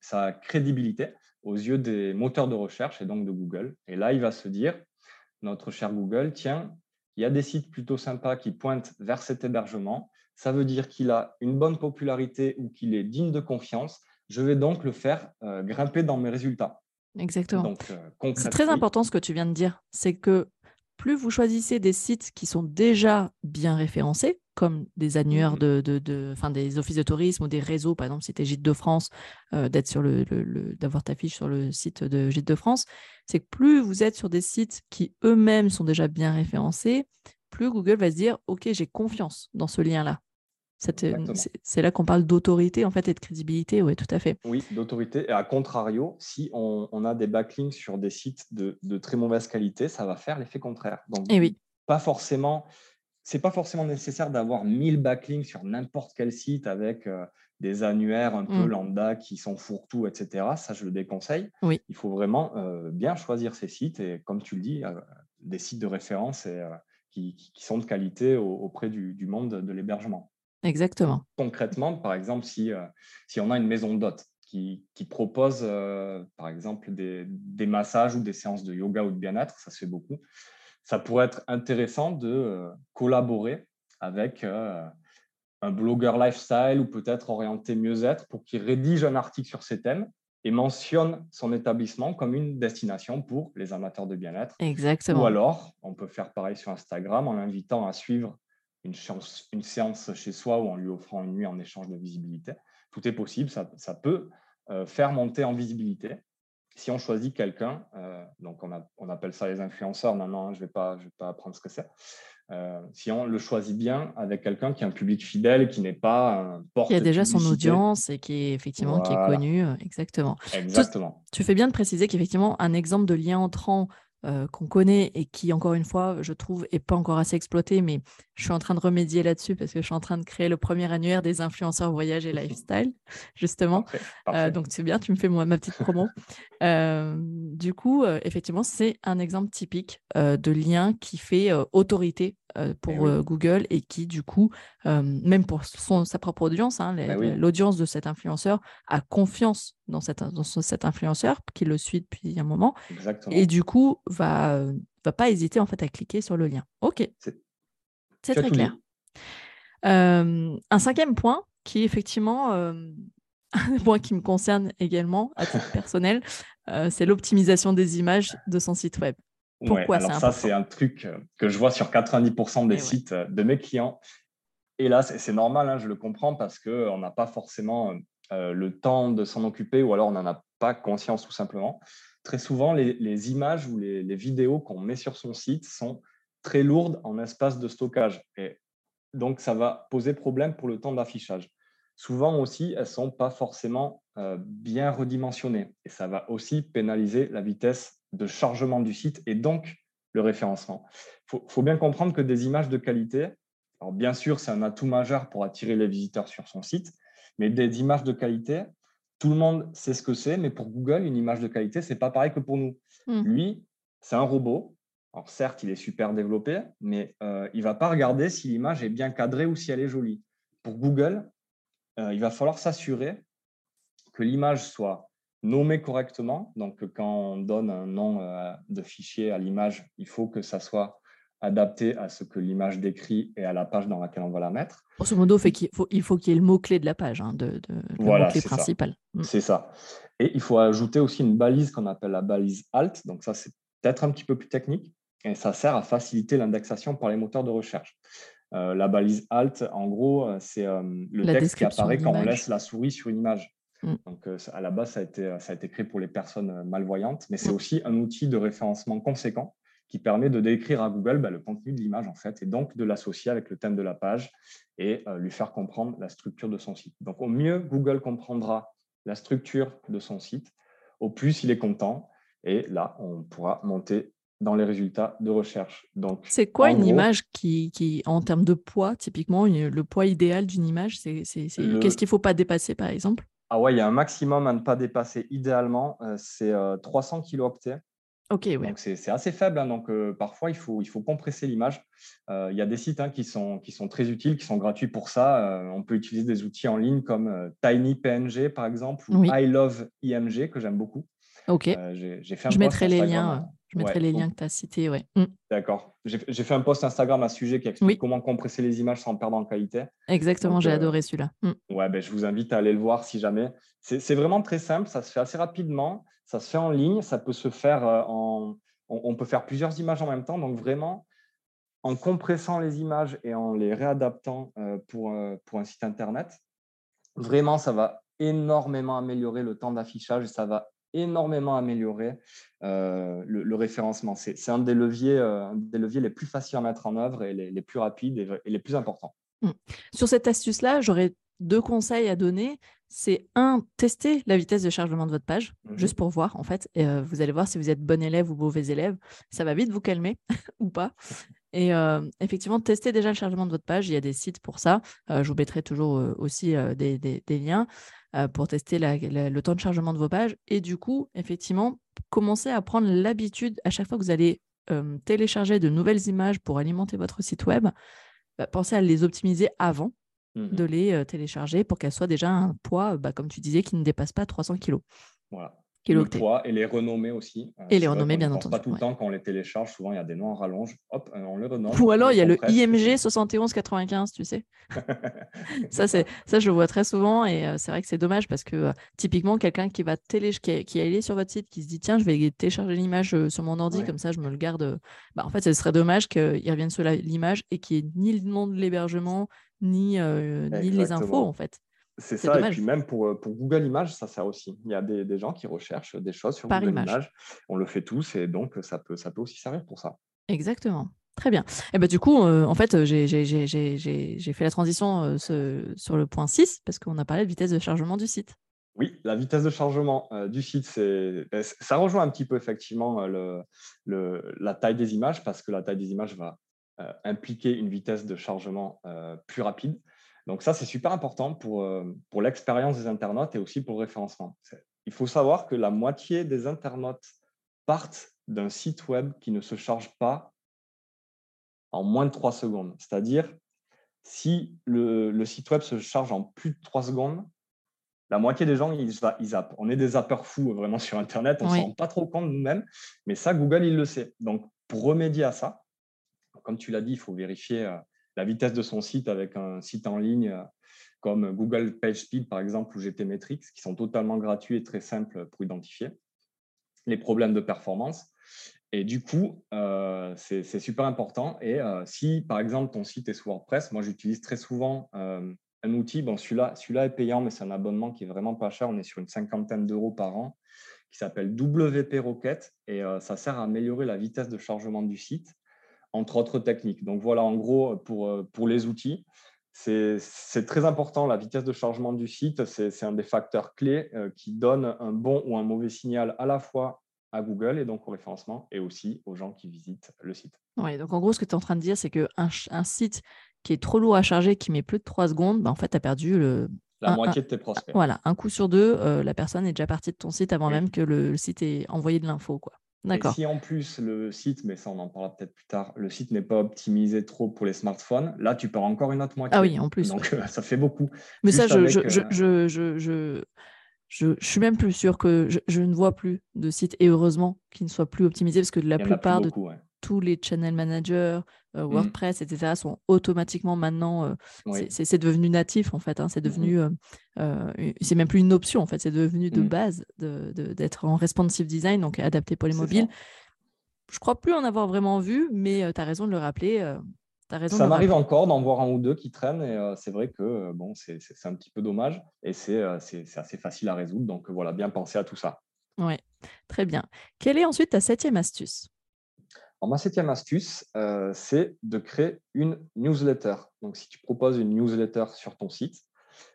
sa crédibilité aux yeux des moteurs de recherche et donc de Google. Et là, il va se dire, notre cher Google, tiens, il y a des sites plutôt sympas qui pointent vers cet hébergement. Ça veut dire qu'il a une bonne popularité ou qu'il est digne de confiance je vais donc le faire euh, grimper dans mes résultats. Exactement. Euh, c'est très important ce que tu viens de dire. C'est que plus vous choisissez des sites qui sont déjà bien référencés, comme des annuaires mmh de, de, des offices de tourisme ou des réseaux, par exemple, si tu es Gîte de France, euh, d'être sur le, d'avoir ta fiche sur le site de Gîte de France, c'est que plus vous êtes sur des sites qui eux-mêmes sont déjà bien référencés, plus Google va se dire, OK, j'ai confiance dans ce lien-là. C'est là qu'on parle d'autorité en fait et de crédibilité, oui, tout à fait. Oui, d'autorité. Et à contrario, si on, a des backlinks sur des sites de, très mauvaise qualité, ça va faire l'effet contraire. Donc, et eh oui. pas forcément, c'est pas forcément nécessaire d'avoir 1000 backlinks sur n'importe quel site avec euh, des annuaires un peu mmh. lambda qui sont fourre-tout, etc. Ça, je le déconseille. Oui. Il faut vraiment euh, bien choisir ces sites et, comme tu le dis, euh, des sites de référence et, qui, sont de qualité auprès du monde de l'hébergement. Exactement. Concrètement, par exemple, si, euh, si on a une maison d'hôte qui, proposent, par exemple, des, des, massages ou des séances de yoga ou de bien-être, ça se fait beaucoup, ça pourrait être intéressant de collaborer avec un blogueur lifestyle ou peut-être orienté mieux-être pour qu'il rédige un article sur ces thèmes et mentionne son établissement comme une destination pour les amateurs de bien-être. Exactement. Ou alors, on peut faire pareil sur Instagram en l'invitant à suivre une, une, séance chez soi ou en lui offrant une nuit en échange de visibilité. Tout est possible, ça, ça peut euh, faire monter en visibilité. Si on choisit quelqu'un, euh, donc on, a, on, appelle ça les influenceurs maintenant, hein, je ne vais, pas, je vais pas apprendre ce que c'est. Euh, si on le choisit bien avec quelqu'un qui a un public fidèle, qui n'est pas un porte Qui a déjà son audience et qui est effectivement qui est connu. Exactement. Exactement. Tu, fais bien de préciser qu'effectivement, un exemple de lien entrant euh, qu'on connaît et qui, encore une fois, je trouve, n'est pas encore assez exploité, mais je suis en train de remédier là-dessus parce que je suis en train de créer le premier annuaire des influenceurs voyage et lifestyle, justement. donc, c'est bien, tu me fais moi, ma petite promo. du coup, effectivement, c'est un exemple typique de lien qui fait autorité euh, pour euh, Google et qui, du coup, euh, même pour son, sa propre audience, hein, bah l'audience de cet influenceur a confiance dans, cette, dans cet influenceur qui le suit depuis un moment. Et du coup, va, va pas hésiter en fait à cliquer sur le lien. OK. C'est très clair. un cinquième point qui effectivement un point qui me concerne également à titre personnel, c'est l'optimisation des images de son site web. Pourquoi alors ça, c'est un truc euh, que je vois sur 90% des sites euh, de mes clients. Et là, c'est normal, hein, je le comprends, parce qu'on n'a pas forcément euh, le temps de s'en occuper ou alors on n'en a pas conscience tout simplement. Très souvent, les, images ou les, vidéos qu'on met sur son site sont très lourdes en espace de stockage. Et donc, ça va poser problème pour le temps d'affichage. Souvent aussi, elles ne sont pas forcément bien redimensionnées. Et ça va aussi pénaliser la vitesse de chargement du site et donc le référencement. Il faut, bien comprendre que des images de qualité, alors bien sûr, c'est un atout majeur pour attirer les visiteurs sur son site, mais des images de qualité, tout le monde sait ce que c'est, mais pour Google, une image de qualité, c'est pas pareil que pour nous. Hmm. Lui, c'est un robot. Alors certes, il est super développé, mais euh, il va pas regarder si l'image est bien cadrée ou si elle est jolie. Pour Google, euh, il va falloir s'assurer que l'image soit nommer correctement. Donc, quand on donne un nom euh, de fichier à l'image, il faut que ça soit adapté à ce que l'image décrit et à la page dans laquelle on va la mettre. Grosso modo, il faut, il faut qu'il y ait le mot-clé de la page, hein, de, le mot-clé principal. Mm. C'est ça. Et il faut ajouter aussi une balise qu'on appelle la balise alt. Donc, ça, c'est peut-être un petit peu plus technique et ça sert à faciliter l'indexation par les moteurs de recherche. Euh, la balise alt, en gros, euh, c'est le texte qui apparaît quand on laisse la souris sur une image. Mm. Donc, euh, à la base, ça a, été, ça a été créé pour les personnes euh, malvoyantes, mais c'est mm. aussi un outil de référencement conséquent qui permet de décrire à Google bah, le contenu de l'image, en fait, et donc de l'associer avec le thème de la page et euh, lui faire comprendre la structure de son site. Donc, au mieux, Google comprendra la structure de son site, au plus il est content, et là, on pourra monter dans les résultats de recherche. Donc, c'est quoi une image qui, qui, en termes de poids, typiquement, le poids idéal d'une image, c'est, qu'est-ce qu'il ne faut pas dépasser, par exemple? Ah ouais, il y a un maximum à ne pas dépasser idéalement, euh, c'est 300 euh, kilooctets. Ok, oui. Donc c'est assez faible, hein, donc euh, parfois il faut, il faut compresser l'image. il y a des sites hein, qui, sont, qui sont très utiles, qui sont gratuits pour ça. on peut utiliser des outils en ligne comme TinyPNG par exemple ou I Love IMG que j'aime beaucoup. Ok. j'ai fait Je mettrai les liens. Je mettrai les liens que tu as cités, ouais. Mm. D'accord. J'ai fait un post Instagram à ce sujet qui explique comment compresser les images sans perdre en qualité. Exactement, j'ai euh, adoré celui-là. Mm. Ouais, ben, je vous invite à aller le voir si jamais. C'est vraiment très simple, ça se fait assez rapidement, ça se fait en ligne, ça peut se faire euh, en. On, peut faire plusieurs images en même temps, donc vraiment, en compressant les images et en les réadaptant euh, pour, pour un site internet, vraiment, ça va énormément améliorer le temps d'affichage et ça va énormément amélioré euh, le, référencement. C'est un, des leviers, euh, des leviers les plus faciles à mettre en œuvre et les, plus rapides et, les plus importants. Mmh. Sur cette astuce-là, j'aurais deux conseils à donner. C'est un, tester la vitesse de chargement de votre page, mmh juste pour voir en fait. Et, euh, vous allez voir si vous êtes bon élève ou mauvais élève. Ça va vite vous calmer ou pas. Et effectivement, testez déjà le chargement de votre page. Il y a des sites pour ça. je vous mettrai toujours aussi des, des, liens. Euh, pour tester le temps de chargement de vos pages. Et du coup, effectivement, commencez à prendre l'habitude, à chaque fois que vous allez euh, télécharger de nouvelles images pour alimenter votre site web, bah, pensez à les optimiser avant mmh de les télécharger pour qu'elles soient déjà un poids, bah, comme tu disais, qui ne dépasse pas 300 kg. Voilà le poids et les renommer aussi. Euh, et les renommer, bien entendu. Pas tout le temps quand on les télécharge, souvent il y a des noms en rallonge, hop, euh, on les renomme. Ou alors il y a le IMG 7195, tu sais. ça, c'est ça, je le vois très souvent et euh, c'est vrai que c'est dommage parce que typiquement quelqu'un qui va télé, qui, est allé sur votre site, qui se dit tiens, je vais télécharger l'image sur mon ordi comme ça, je me le garde. Bah, en fait, ce serait dommage qu'il revienne sur l'image et qu'il n'y ait ni le nom de l'hébergement ni, ni les infos en fait. C'est ça, et puis même pour, pour, Google Images, ça sert aussi. Il y a des, des gens qui recherchent des choses sur Google Images. On le fait tous et donc ça peut, ça peut aussi servir pour ça. Exactement. Très bien. Et ben, du coup, en fait, j'ai fait la transition sur le point 6 parce qu'on a parlé de vitesse de chargement du site. Oui, la vitesse de chargement du site, ben, ça rejoint un petit peu effectivement le, le, la taille des images parce que la taille des images va impliquer une vitesse de chargement plus rapide. Donc ça, c'est super important pour, euh, pour l'expérience des internautes et aussi pour le référencement. Il faut savoir que la moitié des internautes partent d'un site web qui ne se charge pas en moins de 3 secondes. C'est-à-dire, si le, site web se charge en plus de 3 secondes, la moitié des gens, ils, ils zappent. On est des zappeurs fous vraiment sur Internet, on ne s'en rend pas trop compte nous-mêmes, mais ça, Google, il le sait. Donc, pour remédier à ça, comme tu l'as dit, il faut vérifier euh, la vitesse de son site avec un site en ligne euh, comme Google PageSpeed, par exemple, ou GTmetrix, qui sont totalement gratuits et très simples pour identifier les problèmes de performance. Et du coup, euh, c'est super important. Et euh, si, par exemple, ton site est sous WordPress, moi, j'utilise très souvent un outil. Bon, celui-là celui est payant, mais c'est un abonnement qui est vraiment pas cher. On est sur une cinquantaine d'euros par an, qui s'appelle WP Rocket. Et ça sert à améliorer la vitesse de chargement du site entre autres techniques. Donc voilà, en gros, pour, euh, pour les outils, c'est très important. La vitesse de chargement du site, c'est un des facteurs clés euh, qui donne un bon ou un mauvais signal à la fois à Google et donc au référencement et aussi aux gens qui visitent le site. Oui, donc en gros, ce que tu es en train de dire, c'est qu'un un site qui est trop lourd à charger, qui met plus de 3 secondes, bah, en fait, tu as perdu le, la moitié de tes prospects. Voilà, un coup sur deux, euh, la personne est déjà partie de ton site avant même que le, site ait envoyé de l'info. quoi. Et si en plus le site, mais ça on en parlera peut-être plus tard, le site n'est pas optimisé trop pour les smartphones, là tu perds encore une autre moitié. Ah oui, en plus. Donc euh, ça fait beaucoup. Mais ça, je, je, je, je, je, suis même plus sûr que je, ne vois plus de sites, et heureusement, qui ne soient plus optimisés, parce que la plupart de tous les channel managers, euh, mmh. WordPress, etc., sont automatiquement maintenant. Euh, c'est devenu natif, en fait. Hein, c'est mmh devenu. Euh, c'est même plus une option, en fait. C'est devenu de mmh. base d'être en responsive design, donc adapté pour les mobiles. Je crois plus en avoir vraiment vu, mais tu as raison de le rappeler. Raison ça m'arrive encore d'en voir un ou deux qui traînent et c'est vrai que bon, c'est un petit peu dommage et c'est assez facile à résoudre. Donc voilà, bien penser à tout ça. Oui, très bien. Quelle est ensuite ta septième astuce? Ma septième astuce, euh, c'est de créer une newsletter. Donc, si tu proposes une newsletter sur ton site,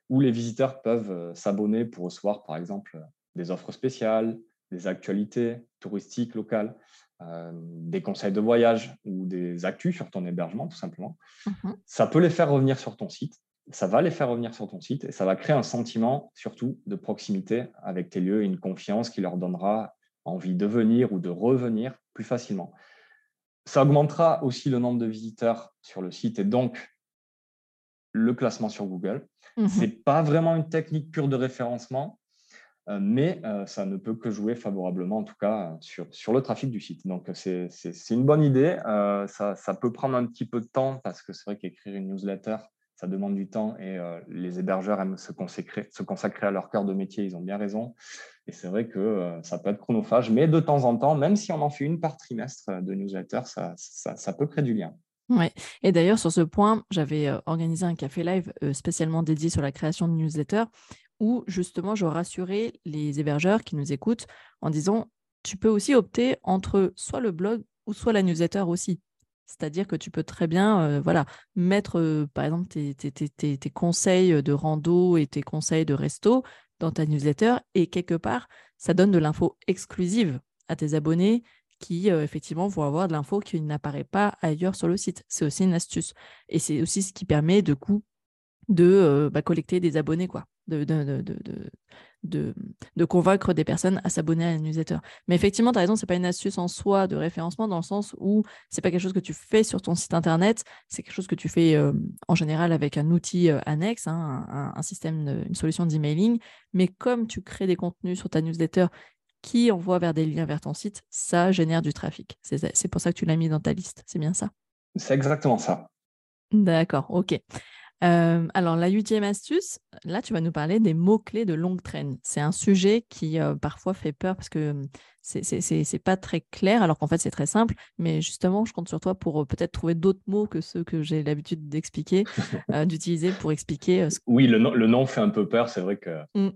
où les visiteurs peuvent euh, s'abonner pour recevoir, par exemple, des offres spéciales, des actualités touristiques locales, euh, des conseils de voyage ou des actus sur ton hébergement, tout simplement, mmh ça peut les faire revenir sur ton site. Ça va les faire revenir sur ton site et ça va créer un sentiment, surtout, de proximité avec tes lieux et une confiance qui leur donnera envie de venir ou de revenir plus facilement. Ça augmentera aussi le nombre de visiteurs sur le site et donc le classement sur Google. Mmh Ce n'est pas vraiment une technique pure de référencement, euh, mais euh, ça ne peut que jouer favorablement, en tout cas, sur, sur le trafic du site. Donc, c'est une bonne idée. Euh, ça, ça, peut prendre un petit peu de temps parce que c'est vrai qu'écrire une newsletter, ça demande du temps et les hébergeurs aiment se consacrer, à leur cœur de métier. Ils ont bien raison. Et c'est vrai que euh, ça peut être chronophage, mais de temps en temps, même si on en fait une par trimestre euh, de newsletter, ça, ça, peut créer du lien. Ouais. Et d'ailleurs, sur ce point, j'avais euh, organisé un café live spécialement dédié sur la création de newsletter où justement je rassurais les hébergeurs qui nous écoutent en disant tu peux aussi opter entre soit le blog ou soit la newsletter aussi. C'est-à-dire que tu peux très bien voilà, mettre, par exemple, tes, conseils de rando et tes conseils de resto dans ta newsletter et quelque part, ça donne de l'info exclusive à tes abonnés qui, euh, effectivement, vont avoir de l'info qui n'apparaît pas ailleurs sur le site. C'est aussi une astuce. Et c'est aussi ce qui permet, de coup, de euh, bah, collecter des abonnés, quoi. Convaincre des personnes à s'abonner à la newsletter. Mais effectivement, tu as raison, ce n'est pas une astuce en soi de référencement dans le sens où ce n'est pas quelque chose que tu fais sur ton site internet, c'est quelque chose que tu fais en général avec un outil annexe, hein, un, un, système, une solution d'emailing. Mais comme tu crées des contenus sur ta newsletter qui envoie vers des liens vers ton site, ça génère du trafic. C'est pour ça que tu l'as mis dans ta liste. C'est bien ça? C'est exactement ça. D'accord, ok. Euh, alors, la huitième astuce, là, tu vas nous parler des mots-clés de longue traîne. C'est un sujet qui euh, parfois fait peur parce que c'est pas très clair, alors qu'en fait, c'est très simple. Mais justement, je compte sur toi pour euh, peut-être trouver d'autres mots que ceux que j'ai l'habitude d'expliquer, d'utiliser pour expliquer. Oui, le, le, nom fait un peu peur, c'est vrai que. Mmh.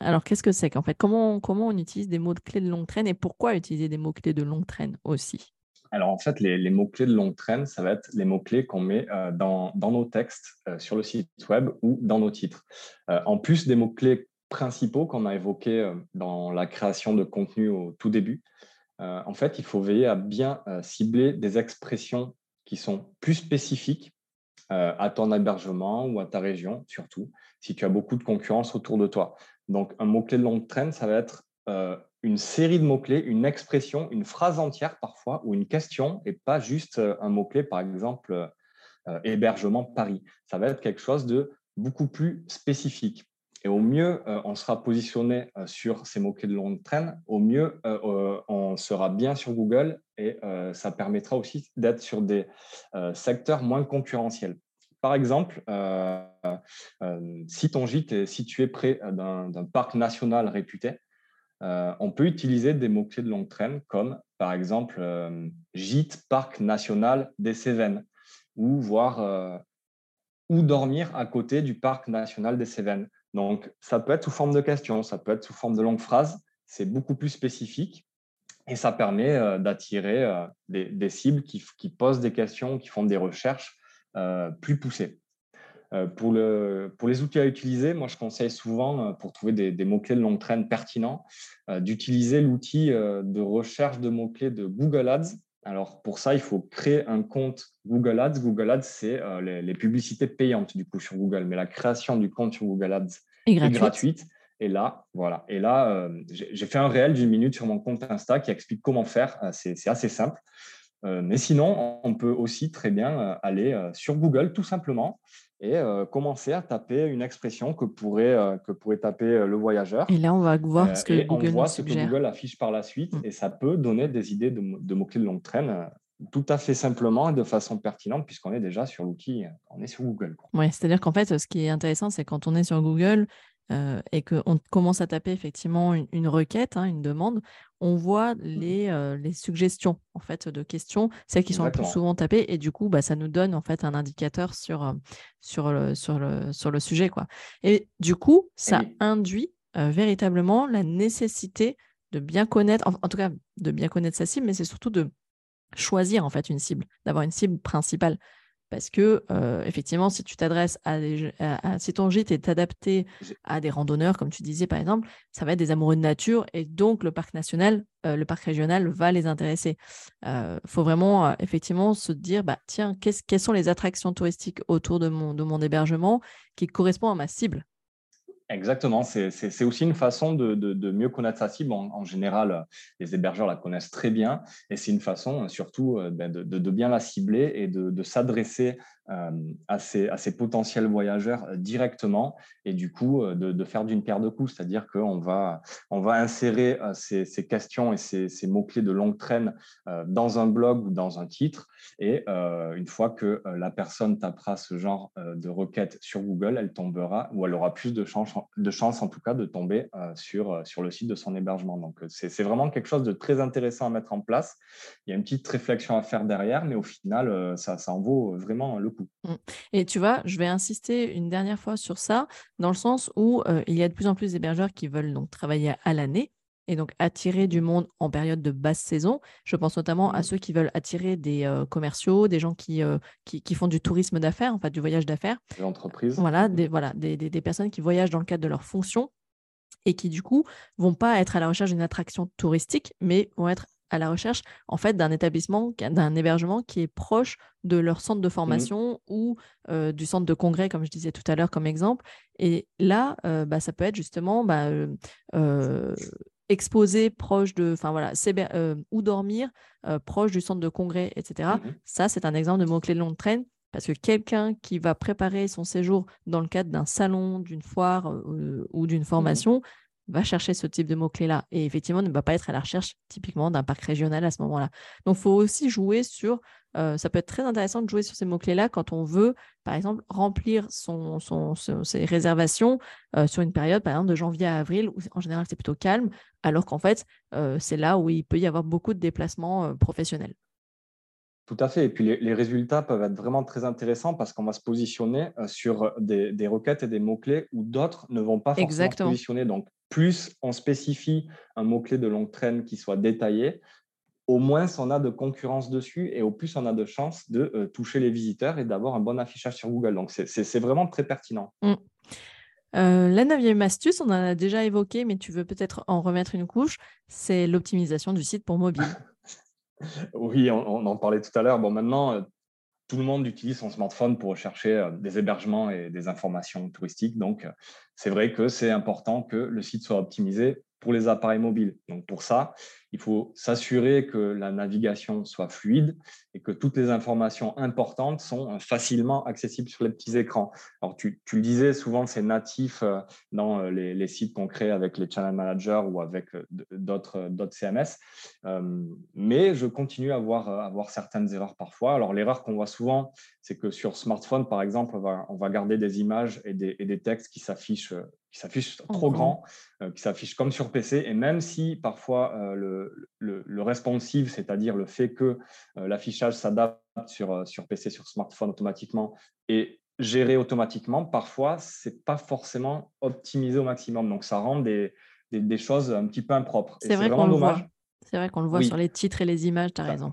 Alors, qu'est-ce que c'est qu'en fait? Comment, comment on utilise des mots-clés de longue traîne et pourquoi utiliser des mots-clés de longue traîne aussi? Alors en fait, les, mots-clés de longue traîne, ça va être les mots-clés qu'on met euh, dans, nos textes euh, sur le site web ou dans nos titres. Euh, en plus des mots-clés principaux qu'on a évoqués dans la création de contenu au tout début, en fait, il faut veiller à bien cibler des expressions qui sont plus spécifiques à ton hébergement ou à ta région, surtout si tu as beaucoup de concurrence autour de toi. Donc, un mot-clé de longue traîne, ça va être une série de mots-clés, une expression, une phrase entière parfois, ou une question, et pas juste euh, un mot-clé, par exemple, euh, euh, hébergement Paris. Ça va être quelque chose de beaucoup plus spécifique. Et au mieux, on sera positionné sur ces mots-clés de longue traîne, au mieux, on sera bien sur Google et ça permettra aussi d'être sur des secteurs moins concurrentiels. Par exemple, si ton gîte est situé près d'un parc national réputé, euh, on peut utiliser des mots-clés de longue traîne comme, par exemple, euh, gîte parc national des Cévennes ou voir euh, où dormir à côté du parc national des Cévennes. Donc, ça peut être sous forme de questions, ça peut être sous forme de longues phrases. C'est beaucoup plus spécifique et ça permet d'attirer des, cibles qui, posent des questions, qui font des recherches plus poussées. Euh, pour, les outils à utiliser, moi je conseille souvent, euh, pour trouver des, mots-clés de longue traîne pertinents, euh, d'utiliser l'outil de recherche de mots-clés de Google Ads. Alors pour ça, il faut créer un compte Google Ads. Google Ads, c'est les, publicités payantes du coup sur Google, mais la création du compte sur Google Ads est, gratuite. Et là, voilà. Et là, j'ai fait un réel d'une minute sur mon compte Insta qui explique comment faire. C'est assez simple. mais sinon, on peut aussi très bien aller sur Google tout simplement et euh, commencer à taper une expression que pourrait, euh, que pourrait taper euh, le voyageur. Et là, on va voir ce que Google on voit ce que Google affiche par la suite mm. et ça peut donner des idées de, mots-clés de longue traîne tout à fait simplement et de façon pertinente puisqu'on est déjà sur l'outil, on est sur Google. Oui, c'est-à-dire qu'en fait, ce qui est intéressant, c'est quand on est sur Google, euh, et qu'on commence à taper effectivement une, requête, hein, une demande, on voit mmh euh, les, suggestions en fait de questions, celles qui sont le plus souvent tapées, et du coup, bah, ça nous donne en fait un indicateur sur, euh, sur, le, sur, le, sur le sujet. Quoi. Et du coup, ça induit véritablement la nécessité de bien connaître, en, tout cas de bien connaître sa cible, mais c'est surtout de choisir en fait une cible, d'avoir une cible principale. Parce que, euh, effectivement, si tu t'adresses à, Si ton gîte est adapté à des randonneurs, comme tu disais par exemple, ça va être des amoureux de nature et donc le parc national, euh, le parc régional va les intéresser. Il euh, faut vraiment, effectivement, se dire bah, tiens, quelles sont les attractions touristiques autour de mon, de mon hébergement qui correspondent à ma cible? Exactement, c'est aussi une façon de, mieux connaître sa cible. En, général, les hébergeurs la connaissent très bien et c'est une façon surtout euh, ben, de, bien la cibler et de, s'adresser euh, à, ces, potentiels voyageurs euh, directement et du coup de, faire d'une paire de coups, c'est-à-dire qu'on va, insérer ces, questions et ces, mots-clés de longue traîne dans un blog ou dans un titre et une fois que la personne tapera ce genre de requête sur Google, elle tombera ou elle aura plus de chances de chance en tout cas de tomber sur, sur le site de son hébergement. Donc c'est vraiment quelque chose de très intéressant à mettre en place. Il y a une petite réflexion à faire derrière, mais au final, ça, ça en vaut vraiment le Mmh. Et tu vois, je vais insister une dernière fois sur ça, dans le sens où il y a de plus en plus d'hébergeurs qui veulent donc travailler à l'année et donc attirer du monde en période de basse saison. Je pense notamment à mmh. ceux qui veulent attirer des commerciaux, des gens qui, qui, font du tourisme d'affaires, en fait, du voyage d'affaires. Des entreprises. Voilà, mmh. des, voilà des, des, personnes qui voyagent dans le cadre de leur fonction et qui, du coup, vont pas être à la recherche d'une attraction touristique, mais vont être à la recherche en fait d'un établissement, d'un hébergement qui est proche de leur centre de mmh formation ou du centre de congrès, comme je disais tout à l'heure comme exemple. Et là, bah, ça peut être justement bah, exposé proche de, enfin voilà, ou dormir proche du centre de congrès, etc. Mmh ça, c'est un exemple de mot-clé de longue traîne parce que quelqu'un qui va préparer son séjour dans le cadre d'un salon, d'une foire ou d'une mmh formation, va chercher ce type de mots-clés-là et effectivement ne va pas être à la recherche typiquement d'un parc régional à ce moment-là. Donc, il faut aussi jouer sur, euh, ça peut être très intéressant de jouer sur ces mots-clés-là quand on veut, par exemple, remplir ses réservations euh, sur une période, par exemple, de janvier à avril, où en général c'est plutôt calme, alors qu'en fait, euh, c'est là où il peut y avoir beaucoup de déplacements professionnels. Tout à fait. Et puis les, résultats peuvent être vraiment très intéressants parce qu'on va se positionner sur des, requêtes et des mots-clés où d'autres ne vont pas forcément se positionner. Donc, plus on spécifie un mot-clé de longue traîne qui soit détaillé, au moins on a de concurrence dessus et au plus on a de chances de euh, toucher les visiteurs et d'avoir un bon affichage sur Google. Donc c'est vraiment très pertinent. Mm. Euh, la neuvième astuce, on en a déjà évoqué, mais tu veux peut-être en remettre une couche, c'est l'optimisation du site pour mobile. oui, on, en parlait tout à l'heure. Bon, maintenant, euh, tout le monde utilise son smartphone pour rechercher euh, des hébergements et des informations touristiques. Donc, euh, c'est vrai que c'est important que le site soit optimisé pour les appareils mobiles. Donc, pour ça, il faut s'assurer que la navigation soit fluide et que toutes les informations importantes sont euh, facilement accessibles sur les petits écrans. Alors, tu, le disais, souvent, c'est natif euh, dans euh, les, sites qu'on crée avec les channel managers ou avec d'autres CMS. Mais je continue à voir, à voir certaines erreurs parfois. Alors, l'erreur qu'on voit souvent, c'est que sur smartphone, par exemple, on va, garder des images et des textes qui s'affichent qui s'affiche trop grand, euh, qui s'affiche comme sur PC. Et même si parfois euh, le, le, responsive, c'est-à-dire le fait que euh, l'affichage s'adapte sur, sur PC, sur smartphone automatiquement et géré automatiquement, parfois, ce n'est pas forcément optimisé au maximum. Donc, ça rend des, des, choses un petit peu impropres. C'est vrai qu'on le voit. C'est vrai qu'on le voit sur les titres et les images, tu as raison.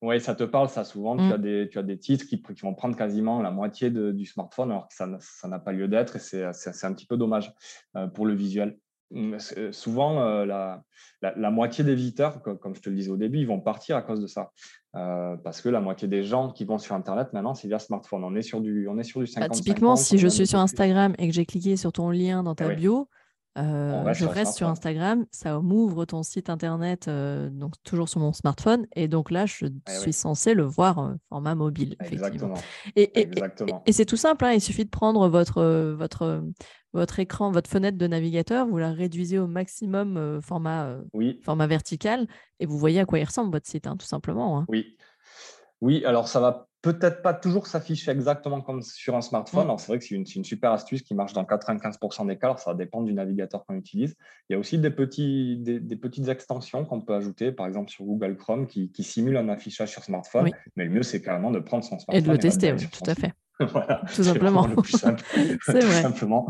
Oui, ça te parle, ça. Souvent, tu, mm. as des, tu as des titres qui, qui vont prendre quasiment la moitié du smartphone, alors que ça n'a pas lieu d'être et c'est un petit peu dommage euh, pour le visuel. Mm, euh, souvent, euh, la, la, moitié des visiteurs, comme, je te le disais au début, ils vont partir à cause de ça. parce que la moitié des gens qui vont sur Internet, maintenant, c'est via smartphone. On est sur du, on est sur du 50 bah, Typiquement, si je suis sur Instagram et que j'ai cliqué sur ton lien dans ta eh bio, euh, je reste sur Instagram, ça m'ouvre ton site internet, euh, donc toujours sur mon smartphone, et donc là, je eh suis censé le voir en format mobile. Effectivement. Et, et, et, c'est tout simple, hein, il suffit de prendre votre, votre, votre écran, votre fenêtre de navigateur, vous la réduisez au maximum euh, format, format vertical, et vous voyez à quoi il ressemble votre site, hein, tout simplement. Hein. Oui. Oui, alors ça va peut-être pas toujours s'afficher exactement comme sur un smartphone. Mm. Alors, c'est vrai que c'est une, une, super astuce qui marche dans 95% des cas. Alors, ça dépend du navigateur qu'on utilise. Il y a aussi des, petits, des, petites extensions qu'on peut ajouter, par exemple sur Google Chrome, qui, qui simulent un affichage sur smartphone. Mais le mieux, c'est carrément de prendre son smartphone. Et de le tester, oui, tout à fait. voilà, tout simplement. c'est vrai. simplement.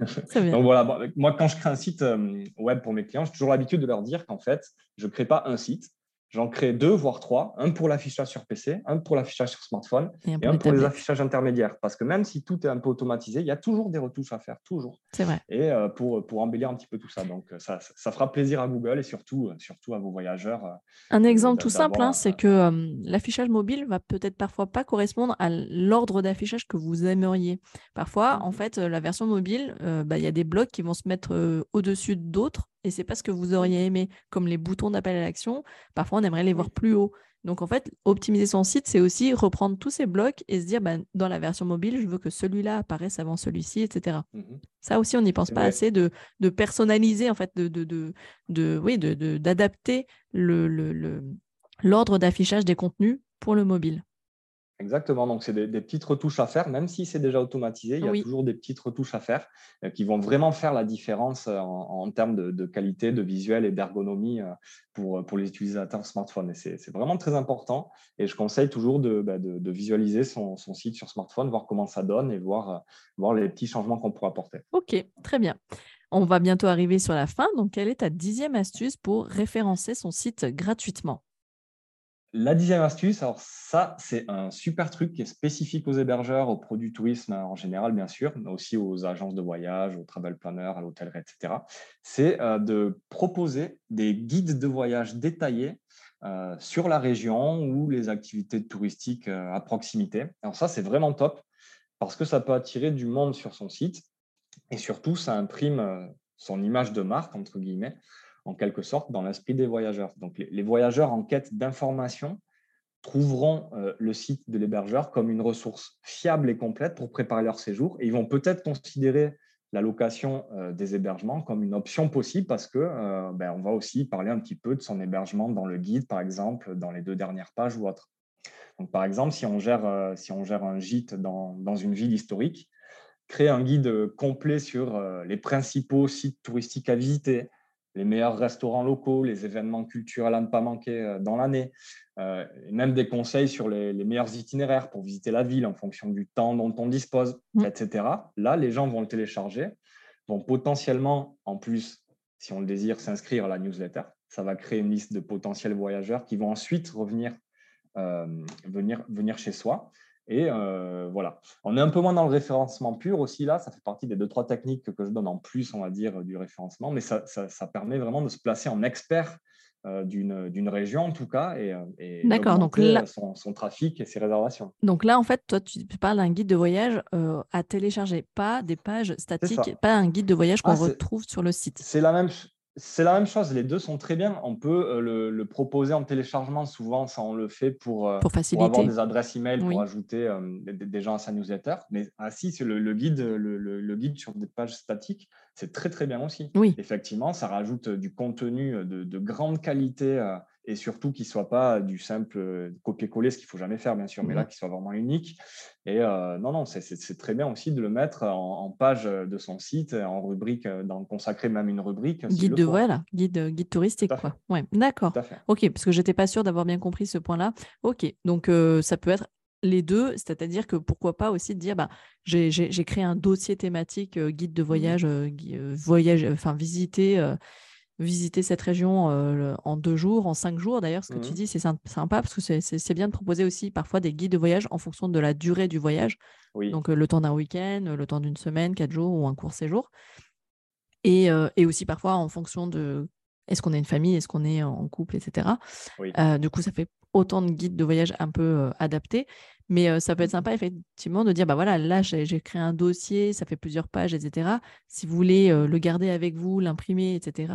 Donc voilà, moi quand je crée un site euh, web pour mes clients, j'ai toujours l'habitude de leur dire qu'en fait, je ne crée pas un site, J'en crée deux, voire trois, un pour l'affichage sur PC, un pour l'affichage sur smartphone et un, pour, les affichages intermédiaires. Parce que même si tout est un peu automatisé, il y a toujours des retouches à faire, toujours. C'est vrai. Et euh, pour, pour embellir un petit peu tout ça. Donc, euh, ça, ça fera plaisir à Google et surtout, euh, surtout à vos voyageurs. Un exemple tout simple, hein, c'est que l'affichage mobile va peut-être parfois pas correspondre à l'ordre d'affichage que vous aimeriez. Parfois, en mmh fait, la version mobile, bah, il y a des blocs qui vont se mettre au-dessus d'autres et c'est pas ce que vous auriez aimé, comme les boutons d'appel à l'action. Parfois, on aimerait les voir plus haut. Donc, en fait, optimiser son site, c'est aussi reprendre tous ces blocs et se dire, ben, dans la version mobile, je veux que celui-là apparaisse avant celui-ci, etc. Mmh Ça aussi, on n'y pense pas assez de, de, personnaliser, en fait, de, de, de, de oui, d'adapter le, l'ordre d'affichage des contenus pour le mobile. Exactement, donc c'est des, petites retouches à faire, même si c'est déjà automatisé, il y a toujours des petites retouches à faire euh, qui vont vraiment faire la différence euh, en, termes de, qualité, de visuel et d'ergonomie euh, pour, pour les utilisateurs smartphone. Et c'est vraiment très important et je conseille toujours de, bah, visualiser son, site sur smartphone, voir comment ça donne et voir, voir les petits changements qu'on pourra apporter. Ok, très bien. On va bientôt arriver sur la fin, donc quelle est ta dixième astuce pour référencer son site gratuitement? La dixième astuce, alors ça, c'est un super truc qui est spécifique aux hébergeurs, aux produits tourisme en général, bien sûr, mais aussi aux agences de voyage, aux travel planners, à l'hôtellerie, etc. C'est euh, de proposer des guides de voyage détaillés euh, sur la région ou les activités touristiques euh, à proximité. Alors ça, c'est vraiment top parce que ça peut attirer du monde sur son site et surtout, ça imprime son image de marque, entre guillemets, en quelque sorte dans l'esprit des voyageurs. Donc les, voyageurs en quête d'informations trouveront euh, le site de l'hébergeur comme une ressource fiable et complète pour préparer leur séjour et ils vont peut-être considérer la location euh, des hébergements comme une option possible parce que euh, ben, on va aussi parler un petit peu de son hébergement dans le guide, par exemple, dans les deux dernières pages ou autre. Donc, par exemple, si on gère, si on gère un gîte dans, dans, une ville historique, créer un guide complet sur les principaux sites touristiques à visiter, les meilleurs restaurants locaux, les événements culturels à ne pas manquer euh, dans l'année, euh, et même des conseils sur les, meilleurs itinéraires pour visiter la ville en fonction du temps dont on dispose, mm. etc. Là, les gens vont le télécharger, vont potentiellement, en plus, si on le désire, s'inscrire à la newsletter. Ça va créer une liste de potentiels voyageurs qui vont ensuite revenir euh, venir, venir chez soi. Et euh, voilà. On est un peu moins dans le référencement pur aussi là. Ça fait partie des deux, trois techniques que je donne en plus, on va dire, du référencement. Mais ça, permet vraiment de se placer en expert euh, d'une région, en tout cas, et, euh, et D'accord, donc son, trafic et ses réservations. Donc là, en fait, toi, tu parles d'un guide de voyage à télécharger, pas des pages statiques, pas un guide de voyage qu'on ah, retrouve sur le site. C'est la même chose. C'est la même chose, les deux sont très bien. On peut euh, le, proposer en téléchargement, souvent ça on le fait pour, euh, pour, faciliter. avoir des adresses email, pour ajouter euh, des, gens à sa newsletter. Mais ah, si, c'est le, guide, le, guide sur des pages statiques, c'est très très bien aussi. Oui. Effectivement, ça rajoute du contenu de, de grande qualité et surtout qu'il ne soit pas du simple euh, copier-coller, ce qu'il ne faut jamais faire, bien sûr, mais là, mmh qu'il soit vraiment unique. Et euh, non, non, c'est très bien aussi de le mettre en, page de son site, en rubrique, euh, dans consacrer même une rubrique. Guide de voilà, guide, guide touristique, quoi. Ouais, d'accord. Ok, parce que je n'étais pas sûre d'avoir bien compris ce point-là. Ok, donc ça peut être les deux, c'est-à-dire que pourquoi pas aussi dire bah, j'ai créé un dossier thématique guide de mmh voyage, voyage enfin visiter visiter cette région euh, en deux jours, en cinq jours. D'ailleurs, ce que tu mmh dis, c'est sympa parce que c'est bien de proposer aussi parfois des guides de voyage en fonction de la durée du voyage. Donc, euh, le temps d'un week-end, le temps d'une semaine, quatre jours ou un court séjour. Et, euh, et aussi parfois en fonction de est-ce qu'on est une famille, est-ce qu'on est en couple, etc. du coup, ça fait autant de guides de voyage un peu adaptés. Mais ça peut être sympa, effectivement, de dire, bah voilà, là, j'ai créé un dossier, ça fait plusieurs pages, etc. Si vous voulez le garder avec vous, l'imprimer, etc.,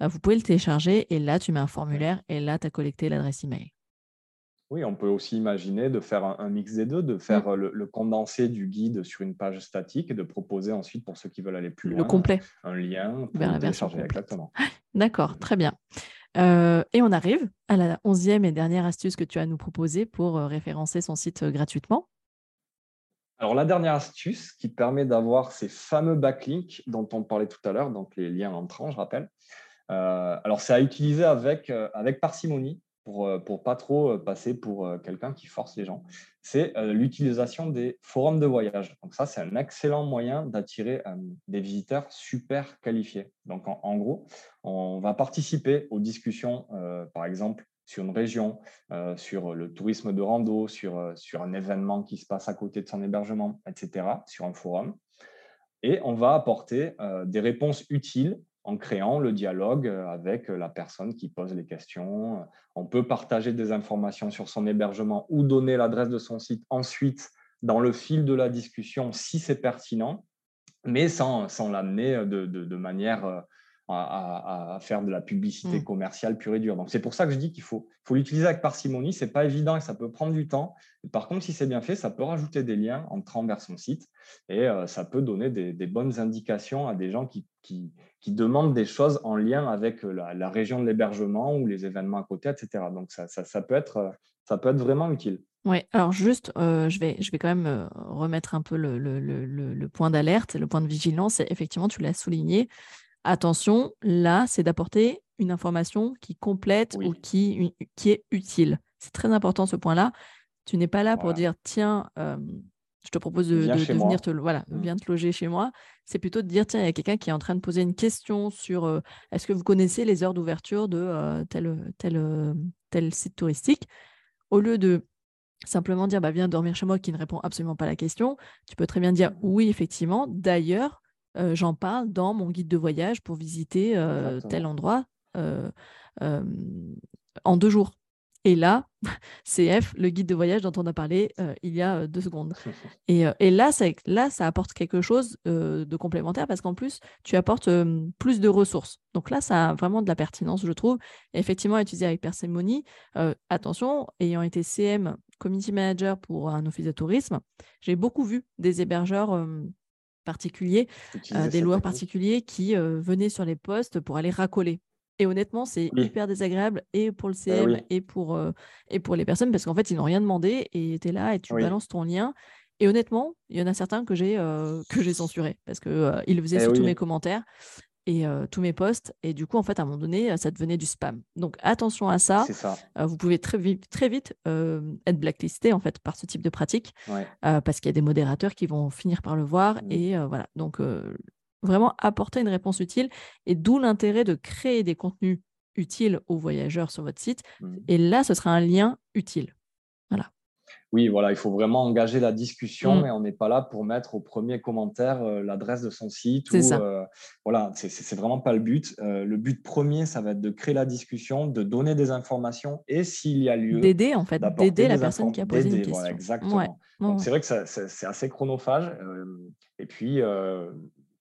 vous pouvez le télécharger et là, tu mets un formulaire et là, tu as collecté l'adresse email. Oui, on peut aussi imaginer de faire un, mix des deux, de mmh. faire le, condensé du guide sur une page statique et de proposer ensuite, pour ceux qui veulent aller plus loin, le complet. un lien pour le télécharger. Exactement. D'accord, très bien. Euh, et on arrive à la onzième et dernière astuce que tu as à nous proposer pour euh, référencer son site euh, gratuitement. Alors la dernière astuce qui permet d'avoir ces fameux backlinks dont on parlait tout à l'heure, donc les liens entrants, je rappelle. alors c'est à utiliser avec, avec parcimonie pour euh, pas trop euh, passer pour euh, quelqu'un qui force les gens, c'est l'utilisation des forums de voyage. Donc ça, c'est un excellent moyen d'attirer des visiteurs super qualifiés. Donc en, gros, on va participer aux discussions, par exemple, sur une région, sur le tourisme de rando, sur, sur un événement qui se passe à côté de son hébergement, etc., sur un forum. Et on va apporter des réponses utiles en créant le dialogue euh, avec euh, la personne qui pose les questions. Euh, on peut partager des informations sur son hébergement ou donner l'adresse de son site ensuite dans le fil de la discussion si c'est pertinent, mais sans, sans l'amener de, de, manière à, faire de la publicité mmh. commerciale pure et dure. Donc c'est pour ça que je dis qu'il faut, faut l'utiliser avec parcimonie. C'est pas évident et ça peut prendre du temps. Par contre, si c'est bien fait, ça peut rajouter des liens entrant vers son site et ça peut donner des, des, bonnes indications à des gens qui, qui, qui demandent des choses en lien avec euh, la, région de l'hébergement ou les événements à côté, etc. Donc, ça, ça, peut, être, euh, ça peut être vraiment utile. Oui, alors juste, euh, je, vais, je vais quand même remettre un peu le, le, le, le point d'alerte, le point de vigilance. Effectivement, tu l'as souligné. Attention, là, c'est d'apporter une information qui complète ou qui, qui est utile. C'est très important ce point-là. Tu n'es pas là pour dire, tiens, je te propose de, venir te, voilà, mmh. te loger chez moi. C'est plutôt de dire, tiens, il y a quelqu'un qui est en train de poser une question sur est-ce que vous connaissez les heures d'ouverture de tel, tel, tel site touristique? Au lieu de simplement dire bah, viens dormir chez moi qui ne répond absolument pas à la question, tu peux très bien dire oui, effectivement. D'ailleurs, euh, j'en parle dans mon guide de voyage pour visiter euh, tel endroit euh, en deux jours. Et là, CF, le guide de voyage dont on a parlé il y a deux secondes. Et, là, ça, là, ça apporte quelque chose de complémentaire parce qu'en plus, tu apportes plus de ressources. Donc là, ça a vraiment de la pertinence, je trouve. effectivement, utiliser avec parcimonie, attention, ayant été CM, community manager pour un office de tourisme, j'ai beaucoup vu des hébergeurs particuliers, des loueurs particuliers qui venaient sur les postes pour aller racoler. Et honnêtement, c'est hyper désagréable et pour le bah CM et, pour, et pour les personnes parce qu'en fait, ils n'ont rien demandé et tu es là et tu balances ton lien. Et honnêtement, il y en a certains que j'ai que j'ai censurés parce qu'ils ils le faisaient eh sur tous mes commentaires et tous mes posts. Et du coup, en fait, à un moment donné, ça devenait du spam. Donc, attention à ça. vous pouvez très vite, très vite être blacklisté en fait par ce type de pratique parce qu'il y a des modérateurs qui vont finir par le voir. Mmh. Et voilà. Donc, vraiment apporter une réponse utile. Et d'où l'intérêt de créer des contenus utiles aux voyageurs sur votre site. Mmh. Et là, ce sera un lien utile. Voilà. Oui, voilà, il faut vraiment engager la discussion mmh. et on n'est pas là pour mettre au premier commentaire euh, l'adresse de son site. C'est ça. Euh, voilà, c'est vraiment pas le but. Euh, le but premier, ça va être de créer la discussion, de donner des informations et s'il y a lieu. D'aider, en fait, d'aider la personne qui a posé une question. exactement. C'est vrai que c'est assez chronophage. et puis,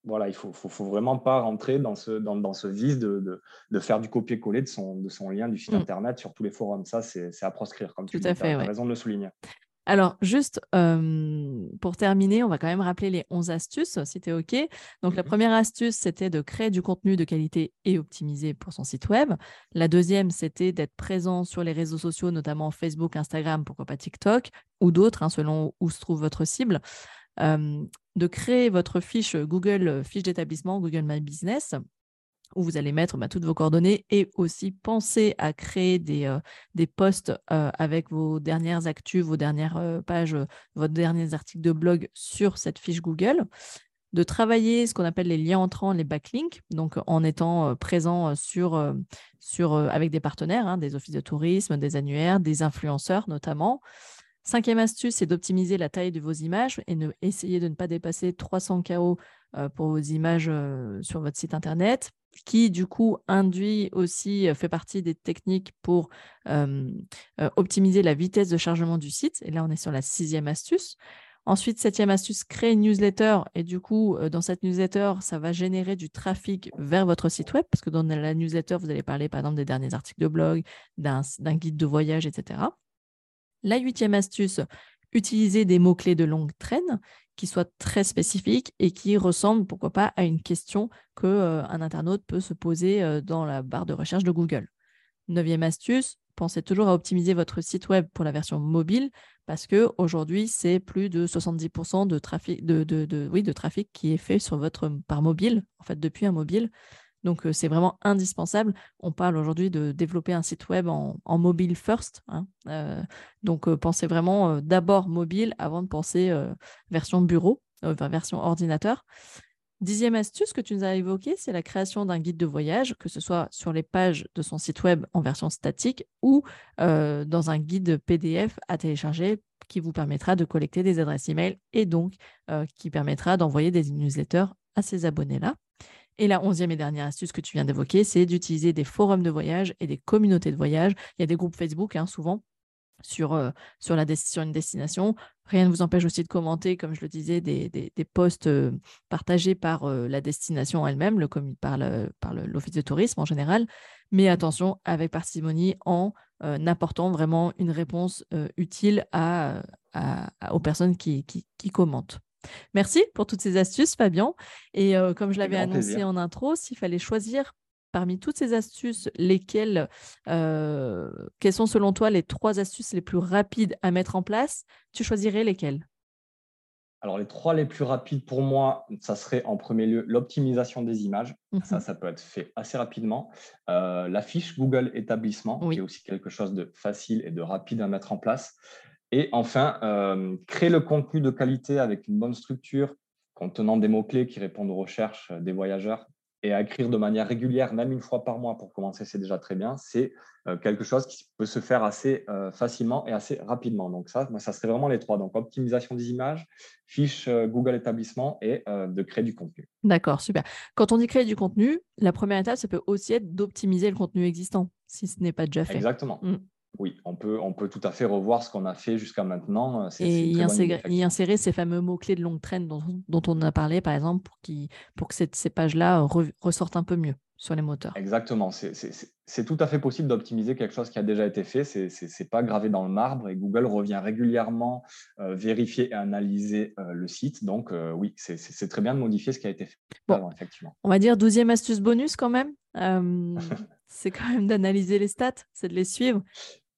voilà, il ne faut, faut, faut, vraiment pas rentrer dans ce, dans, dans ce vice de, de, de faire du copier-coller de son, de son lien du site mm. Internet sur tous les forums. Ça, c'est à proscrire, comme Tout tu à fait, as raison de le souligner. Alors, juste pour terminer, on va quand même rappeler les 11 astuces, si tu es OK. Donc, la mm-hmm. première astuce, c'était de créer du contenu de qualité et optimisé pour son site web. La deuxième, c'était d'être présent sur les réseaux sociaux, notamment Facebook, Instagram, pourquoi pas TikTok, ou d'autres, hein, selon où se trouve votre cible de créer votre fiche Google euh, fiche d'établissement, Google My Business, où vous allez mettre bah, toutes vos coordonnées et aussi penser à créer des, euh, des posts euh, avec vos dernières actus, vos dernières pages, vos derniers articles de blog sur cette fiche Google. De travailler ce qu'on appelle les liens entrants, les backlinks, donc en étant présent sur, sur, avec des partenaires, hein, des offices de tourisme, des annuaires, des influenceurs notamment. Cinquième astuce, c'est d'optimiser la taille de vos images et ne, de ne pas dépasser 300 KO euh, pour vos images euh, sur votre site internet, qui du coup induit aussi, euh, fait partie des techniques pour optimiser la vitesse de chargement du site. Et là, on est sur la sixième astuce. Ensuite, septième astuce, créer une newsletter. Et du coup, dans cette newsletter, ça va générer du trafic vers votre site web, parce que dans la newsletter, vous allez parler par exemple des derniers articles de blog, d'un guide de voyage, etc. La huitième astuce, utiliser des mots-clés de longue traîne qui soient très spécifiques et qui ressemblent, pourquoi pas, à une question qu'un euh, internaute peut se poser euh, dans la barre de recherche de Google. Neuvième astuce, pensez toujours à optimiser votre site web pour la version mobile parce que aujourd'hui c'est plus de 70% de trafic, de, oui, de trafic qui est fait sur votre par mobile, en fait depuis un mobile. Donc, c'est vraiment indispensable. On parle aujourd'hui de développer un site web en, mobile first. Hein, donc, pensez vraiment d'abord mobile avant de penser version bureau, enfin version ordinateur. Dixième astuce que tu nous as évoquée, c'est la création d'un guide de voyage, que ce soit sur les pages de son site web en version statique ou dans un guide PDF à télécharger qui vous permettra de collecter des adresses email et donc qui permettra d'envoyer des newsletters à ces abonnés-là. Et la onzième et dernière astuce que tu viens d'évoquer, c'est d'utiliser des forums de voyage et des communautés de voyage. Il y a des groupes Facebook, hein, souvent, sur, euh, la une destination. Rien ne vous empêche aussi de commenter, comme je le disais, des, posts euh, partagés par euh, la destination elle-même, le, par l'Office de tourisme en général. Mais attention, avec parcimonie, en apportant vraiment une réponse utile aux personnes qui commentent. Merci pour toutes ces astuces, Fabien. Et euh, comme je l'avais annoncé en intro, s'il fallait choisir parmi toutes ces astuces, lesquelles, euh, quelles sont selon toi les trois astuces les plus rapides à mettre en place, tu choisirais lesquelles? Alors, les trois les plus rapides pour moi, ça serait en premier lieu l'optimisation des images. Ça, mmh ça peut être fait assez rapidement. Euh, la fiche Google établissement, qui est aussi quelque chose de facile et de rapide à mettre en place. Et enfin, euh, créer le contenu de qualité avec une bonne structure contenant des mots-clés qui répondent aux recherches des voyageurs. et à écrire de manière régulière, même une fois par mois pour commencer, c'est déjà très bien. C'est euh, quelque chose qui peut se faire assez euh, facilement et assez rapidement. Donc ça, ça serait vraiment les trois. Donc optimisation des images, fiche euh, Google établissement et de créer du contenu. D'accord, super. Quand on dit créer du contenu, la première étape, ça peut aussi être d'optimiser le contenu existant, si ce n'est pas déjà fait. Exactement. Mmh. Oui, on peut, on peut tout à fait revoir ce qu'on a fait jusqu'à maintenant. et y insérer, ces fameux mots-clés de longue traîne dont, on a parlé, par exemple, pour, pour que ces pages-là ressortent un peu mieux sur les moteurs. Exactement. C'est tout à fait possible d'optimiser quelque chose qui a déjà été fait. Ce n'est pas gravé dans le marbre et Google revient régulièrement euh, vérifier et analyser euh, le site. Donc, euh, oui, c'est très bien de modifier ce qui a été fait bon, effectivement. On va dire douzième astuce bonus quand même. c'est quand même d'analyser les stats, c'est de les suivre.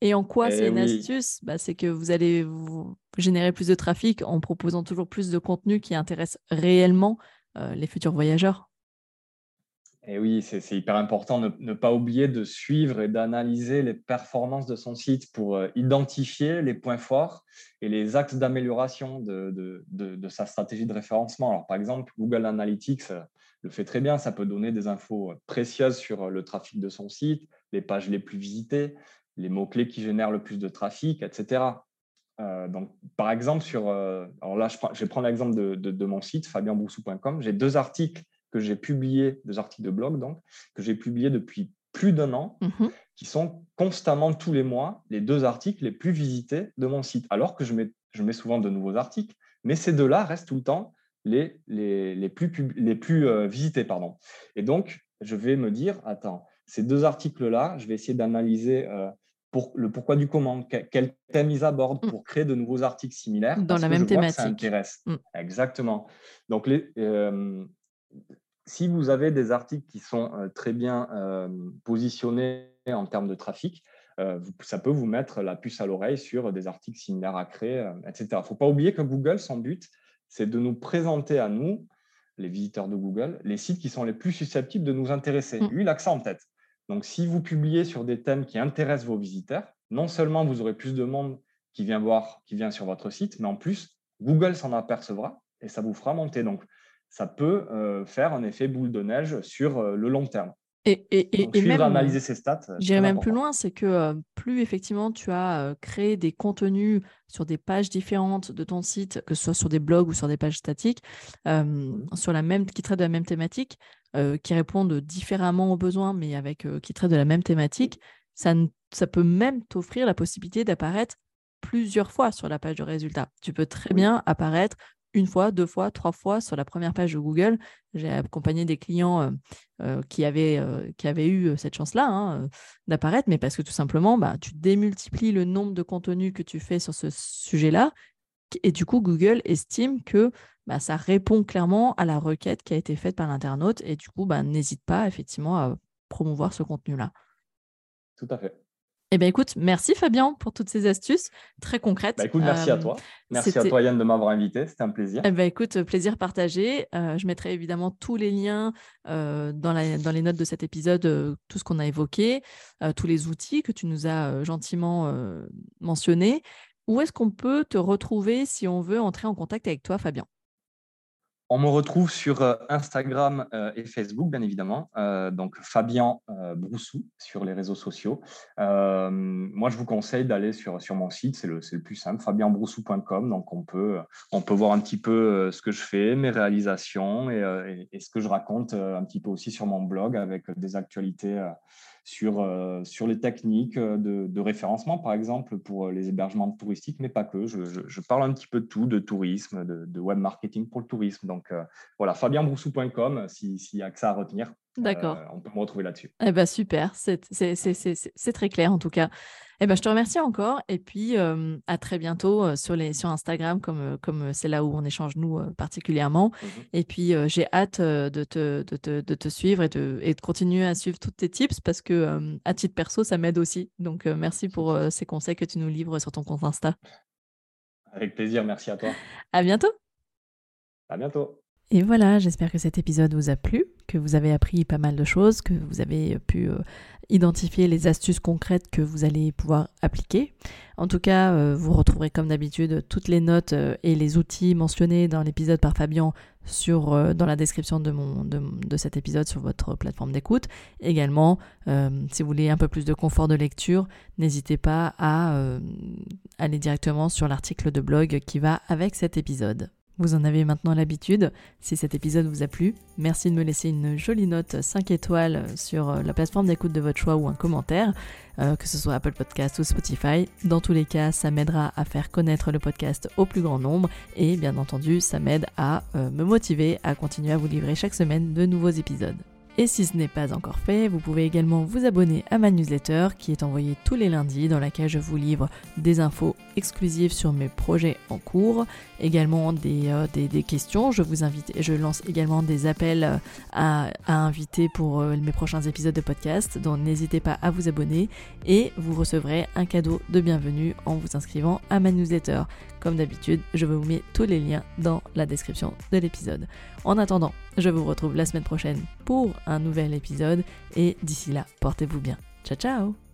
Et en quoi c'est eh une astuce? Bah, C'est que vous allez vous générer plus de trafic en proposant toujours plus de contenu qui intéresse réellement euh, les futurs voyageurs. Et eh oui, c'est hyper important de ne pas oublier de suivre et d'analyser les performances de son site pour euh, identifier les points forts et les axes d'amélioration de, de, sa stratégie de référencement. Alors, par exemple, Google Analytics euh, le fait très bien. Ça peut donner des infos précieuses sur le trafic de son site, les pages les plus visitées, les mots-clés qui génèrent le plus de trafic, etc. Euh, donc, par exemple, sur, euh, alors là, je, vais prendre l'exemple de, mon site, fabianbroussou.com. J'ai deux articles que j'ai publiés, deux articles de blog, donc, que j'ai publiés depuis plus d'un an, mmh qui sont constamment tous les mois les deux articles les plus visités de mon site, alors que je mets, je mets souvent de nouveaux articles, mais ces deux-là restent tout le temps les, les, plus, les plus euh, visités. Pardon. Et donc, je vais me dire, attends, ces deux articles-là, je vais essayer d'analyser le pourquoi du comment, quel thème ils abordent mm. pour créer de nouveaux articles similaires. Dans la même thématique. ça intéresse. Mm. Exactement. Donc, les, euh, si vous avez des articles qui sont euh, très bien euh, positionnés en termes de trafic, ça peut vous mettre la puce à l'oreille sur des articles similaires à créer, etc. Il ne faut pas oublier que Google, son but, c'est de nous présenter à nous, les visiteurs de Google, les sites qui sont les plus susceptibles de nous intéresser. Mm. Lui, il a que ça en tête. Donc, si vous publiez sur des thèmes qui intéressent vos visiteurs, non seulement vous aurez plus de monde qui vient voir, qui vient sur votre site, mais en plus, Google s'en apercevra et ça vous fera monter. Donc, ça peut euh, faire un effet boule de neige sur euh, le long terme. Et, et, et, même, analyser ces stats. J'irai même plus loin, c'est que euh, plus effectivement tu as créé des contenus sur des pages différentes de ton site, que ce soit sur des blogs ou sur des pages statiques, mmh. sur la même, qui traitent de la même thématique, qui répondent différemment aux besoins, mais avec qui traitent de la même thématique, ça, ça peut même t'offrir la possibilité d'apparaître plusieurs fois sur la page de résultats. Tu peux très bien apparaître une fois, deux fois, trois fois sur la première page de Google. J'ai accompagné des clients euh, euh, qui, avaient, euh, qui avaient eu cette chance-là hein, d'apparaître, mais parce que tout simplement, bah, tu démultiplies le nombre de contenus que tu fais sur ce sujet-là. Et du coup, Google estime que bah, ça répond clairement à la requête qui a été faite par l'internaute. Et du coup, bah, n'hésite pas effectivement à promouvoir ce contenu-là. Tout à fait. Eh bien, écoute, merci Fabien pour toutes ces astuces très concrètes. Bah, écoute, merci à toi. Merci à toi Yann de m'avoir invité, c'était un plaisir. Eh bien, écoute, plaisir partagé. Euh, je mettrai évidemment tous les liens euh, dans, dans, les notes de cet épisode, euh, tout ce qu'on a évoqué, tous les outils que tu nous as gentiment mentionnés. Où est-ce qu'on peut te retrouver si on veut entrer en contact avec toi, Fabien? On me retrouve sur euh, Instagram euh, et Facebook, bien évidemment. Euh, donc, Fabien Broussou sur les réseaux sociaux. moi, je vous conseille d'aller sur, mon site, c'est le, plus simple, fabienbroussou.com. Donc, on peut, on peut voir un petit peu ce que je fais, mes réalisations et ce que je raconte un petit peu aussi sur mon blog avec des actualités sur, euh, sur les techniques euh, de, référencement, par exemple, pour euh, les hébergements touristiques, mais pas que. Je, parle un petit peu de tout, de tourisme, de, web marketing pour le tourisme. Donc voilà, fabienbroussou.com, s'il y a que ça à retenir. D'accord. on peut me retrouver là-dessus. Eh ben, super, c'est très clair en tout cas. Eh ben, je te remercie encore et puis à très bientôt sur, les, sur Instagram, comme comme c'est là où on échange nous particulièrement. Mmh et puis j'ai hâte de te, de, te, de, te, suivre et de, et de continuer à suivre tous tes tips parce que à titre perso, ça m'aide aussi. Donc merci pour ces conseils que tu nous livres sur ton compte Insta. Avec plaisir, merci à toi. À bientôt. À bientôt. Et voilà, j'espère que cet épisode vous a plu. Que vous avez appris pas mal de choses, que vous avez pu euh, identifier les astuces concrètes que vous allez pouvoir appliquer. En tout cas, euh, vous retrouverez comme d'habitude toutes les notes euh, et les outils mentionnés dans l'épisode par Fabien sur, dans la description de, cet épisode sur votre plateforme d'écoute. Également, si vous voulez un peu plus de confort de lecture, n'hésitez pas à aller directement sur l'article de blog qui va avec cet épisode. Vous en avez maintenant l'habitude. Si cet épisode vous a plu, merci de me laisser une jolie note 5 étoiles sur euh, la plateforme d'écoute de votre choix ou un commentaire, euh, que ce soit Apple Podcast ou Spotify. Dans tous les cas, ça m'aidera à faire connaître le podcast au plus grand nombre et bien entendu, ça m'aide à euh, me motiver à continuer à vous livrer chaque semaine de nouveaux épisodes. Et si ce n'est pas encore fait, vous pouvez également vous abonner à ma newsletter qui est envoyée tous les lundis dans laquelle je vous livre des infos exclusives sur mes projets en cours, également des, euh, questions. Je vous invite, je lance également des appels euh, à, à inviter pour euh, mes prochains épisodes de podcast, donc n'hésitez pas à vous abonner et vous recevrez un cadeau de bienvenue en vous inscrivant à ma newsletter. Comme d'habitude, je vous mets tous les liens dans la description de l'épisode. En attendant, je vous retrouve la semaine prochaine pour un nouvel épisode et d'ici là, portez-vous bien. Ciao ciao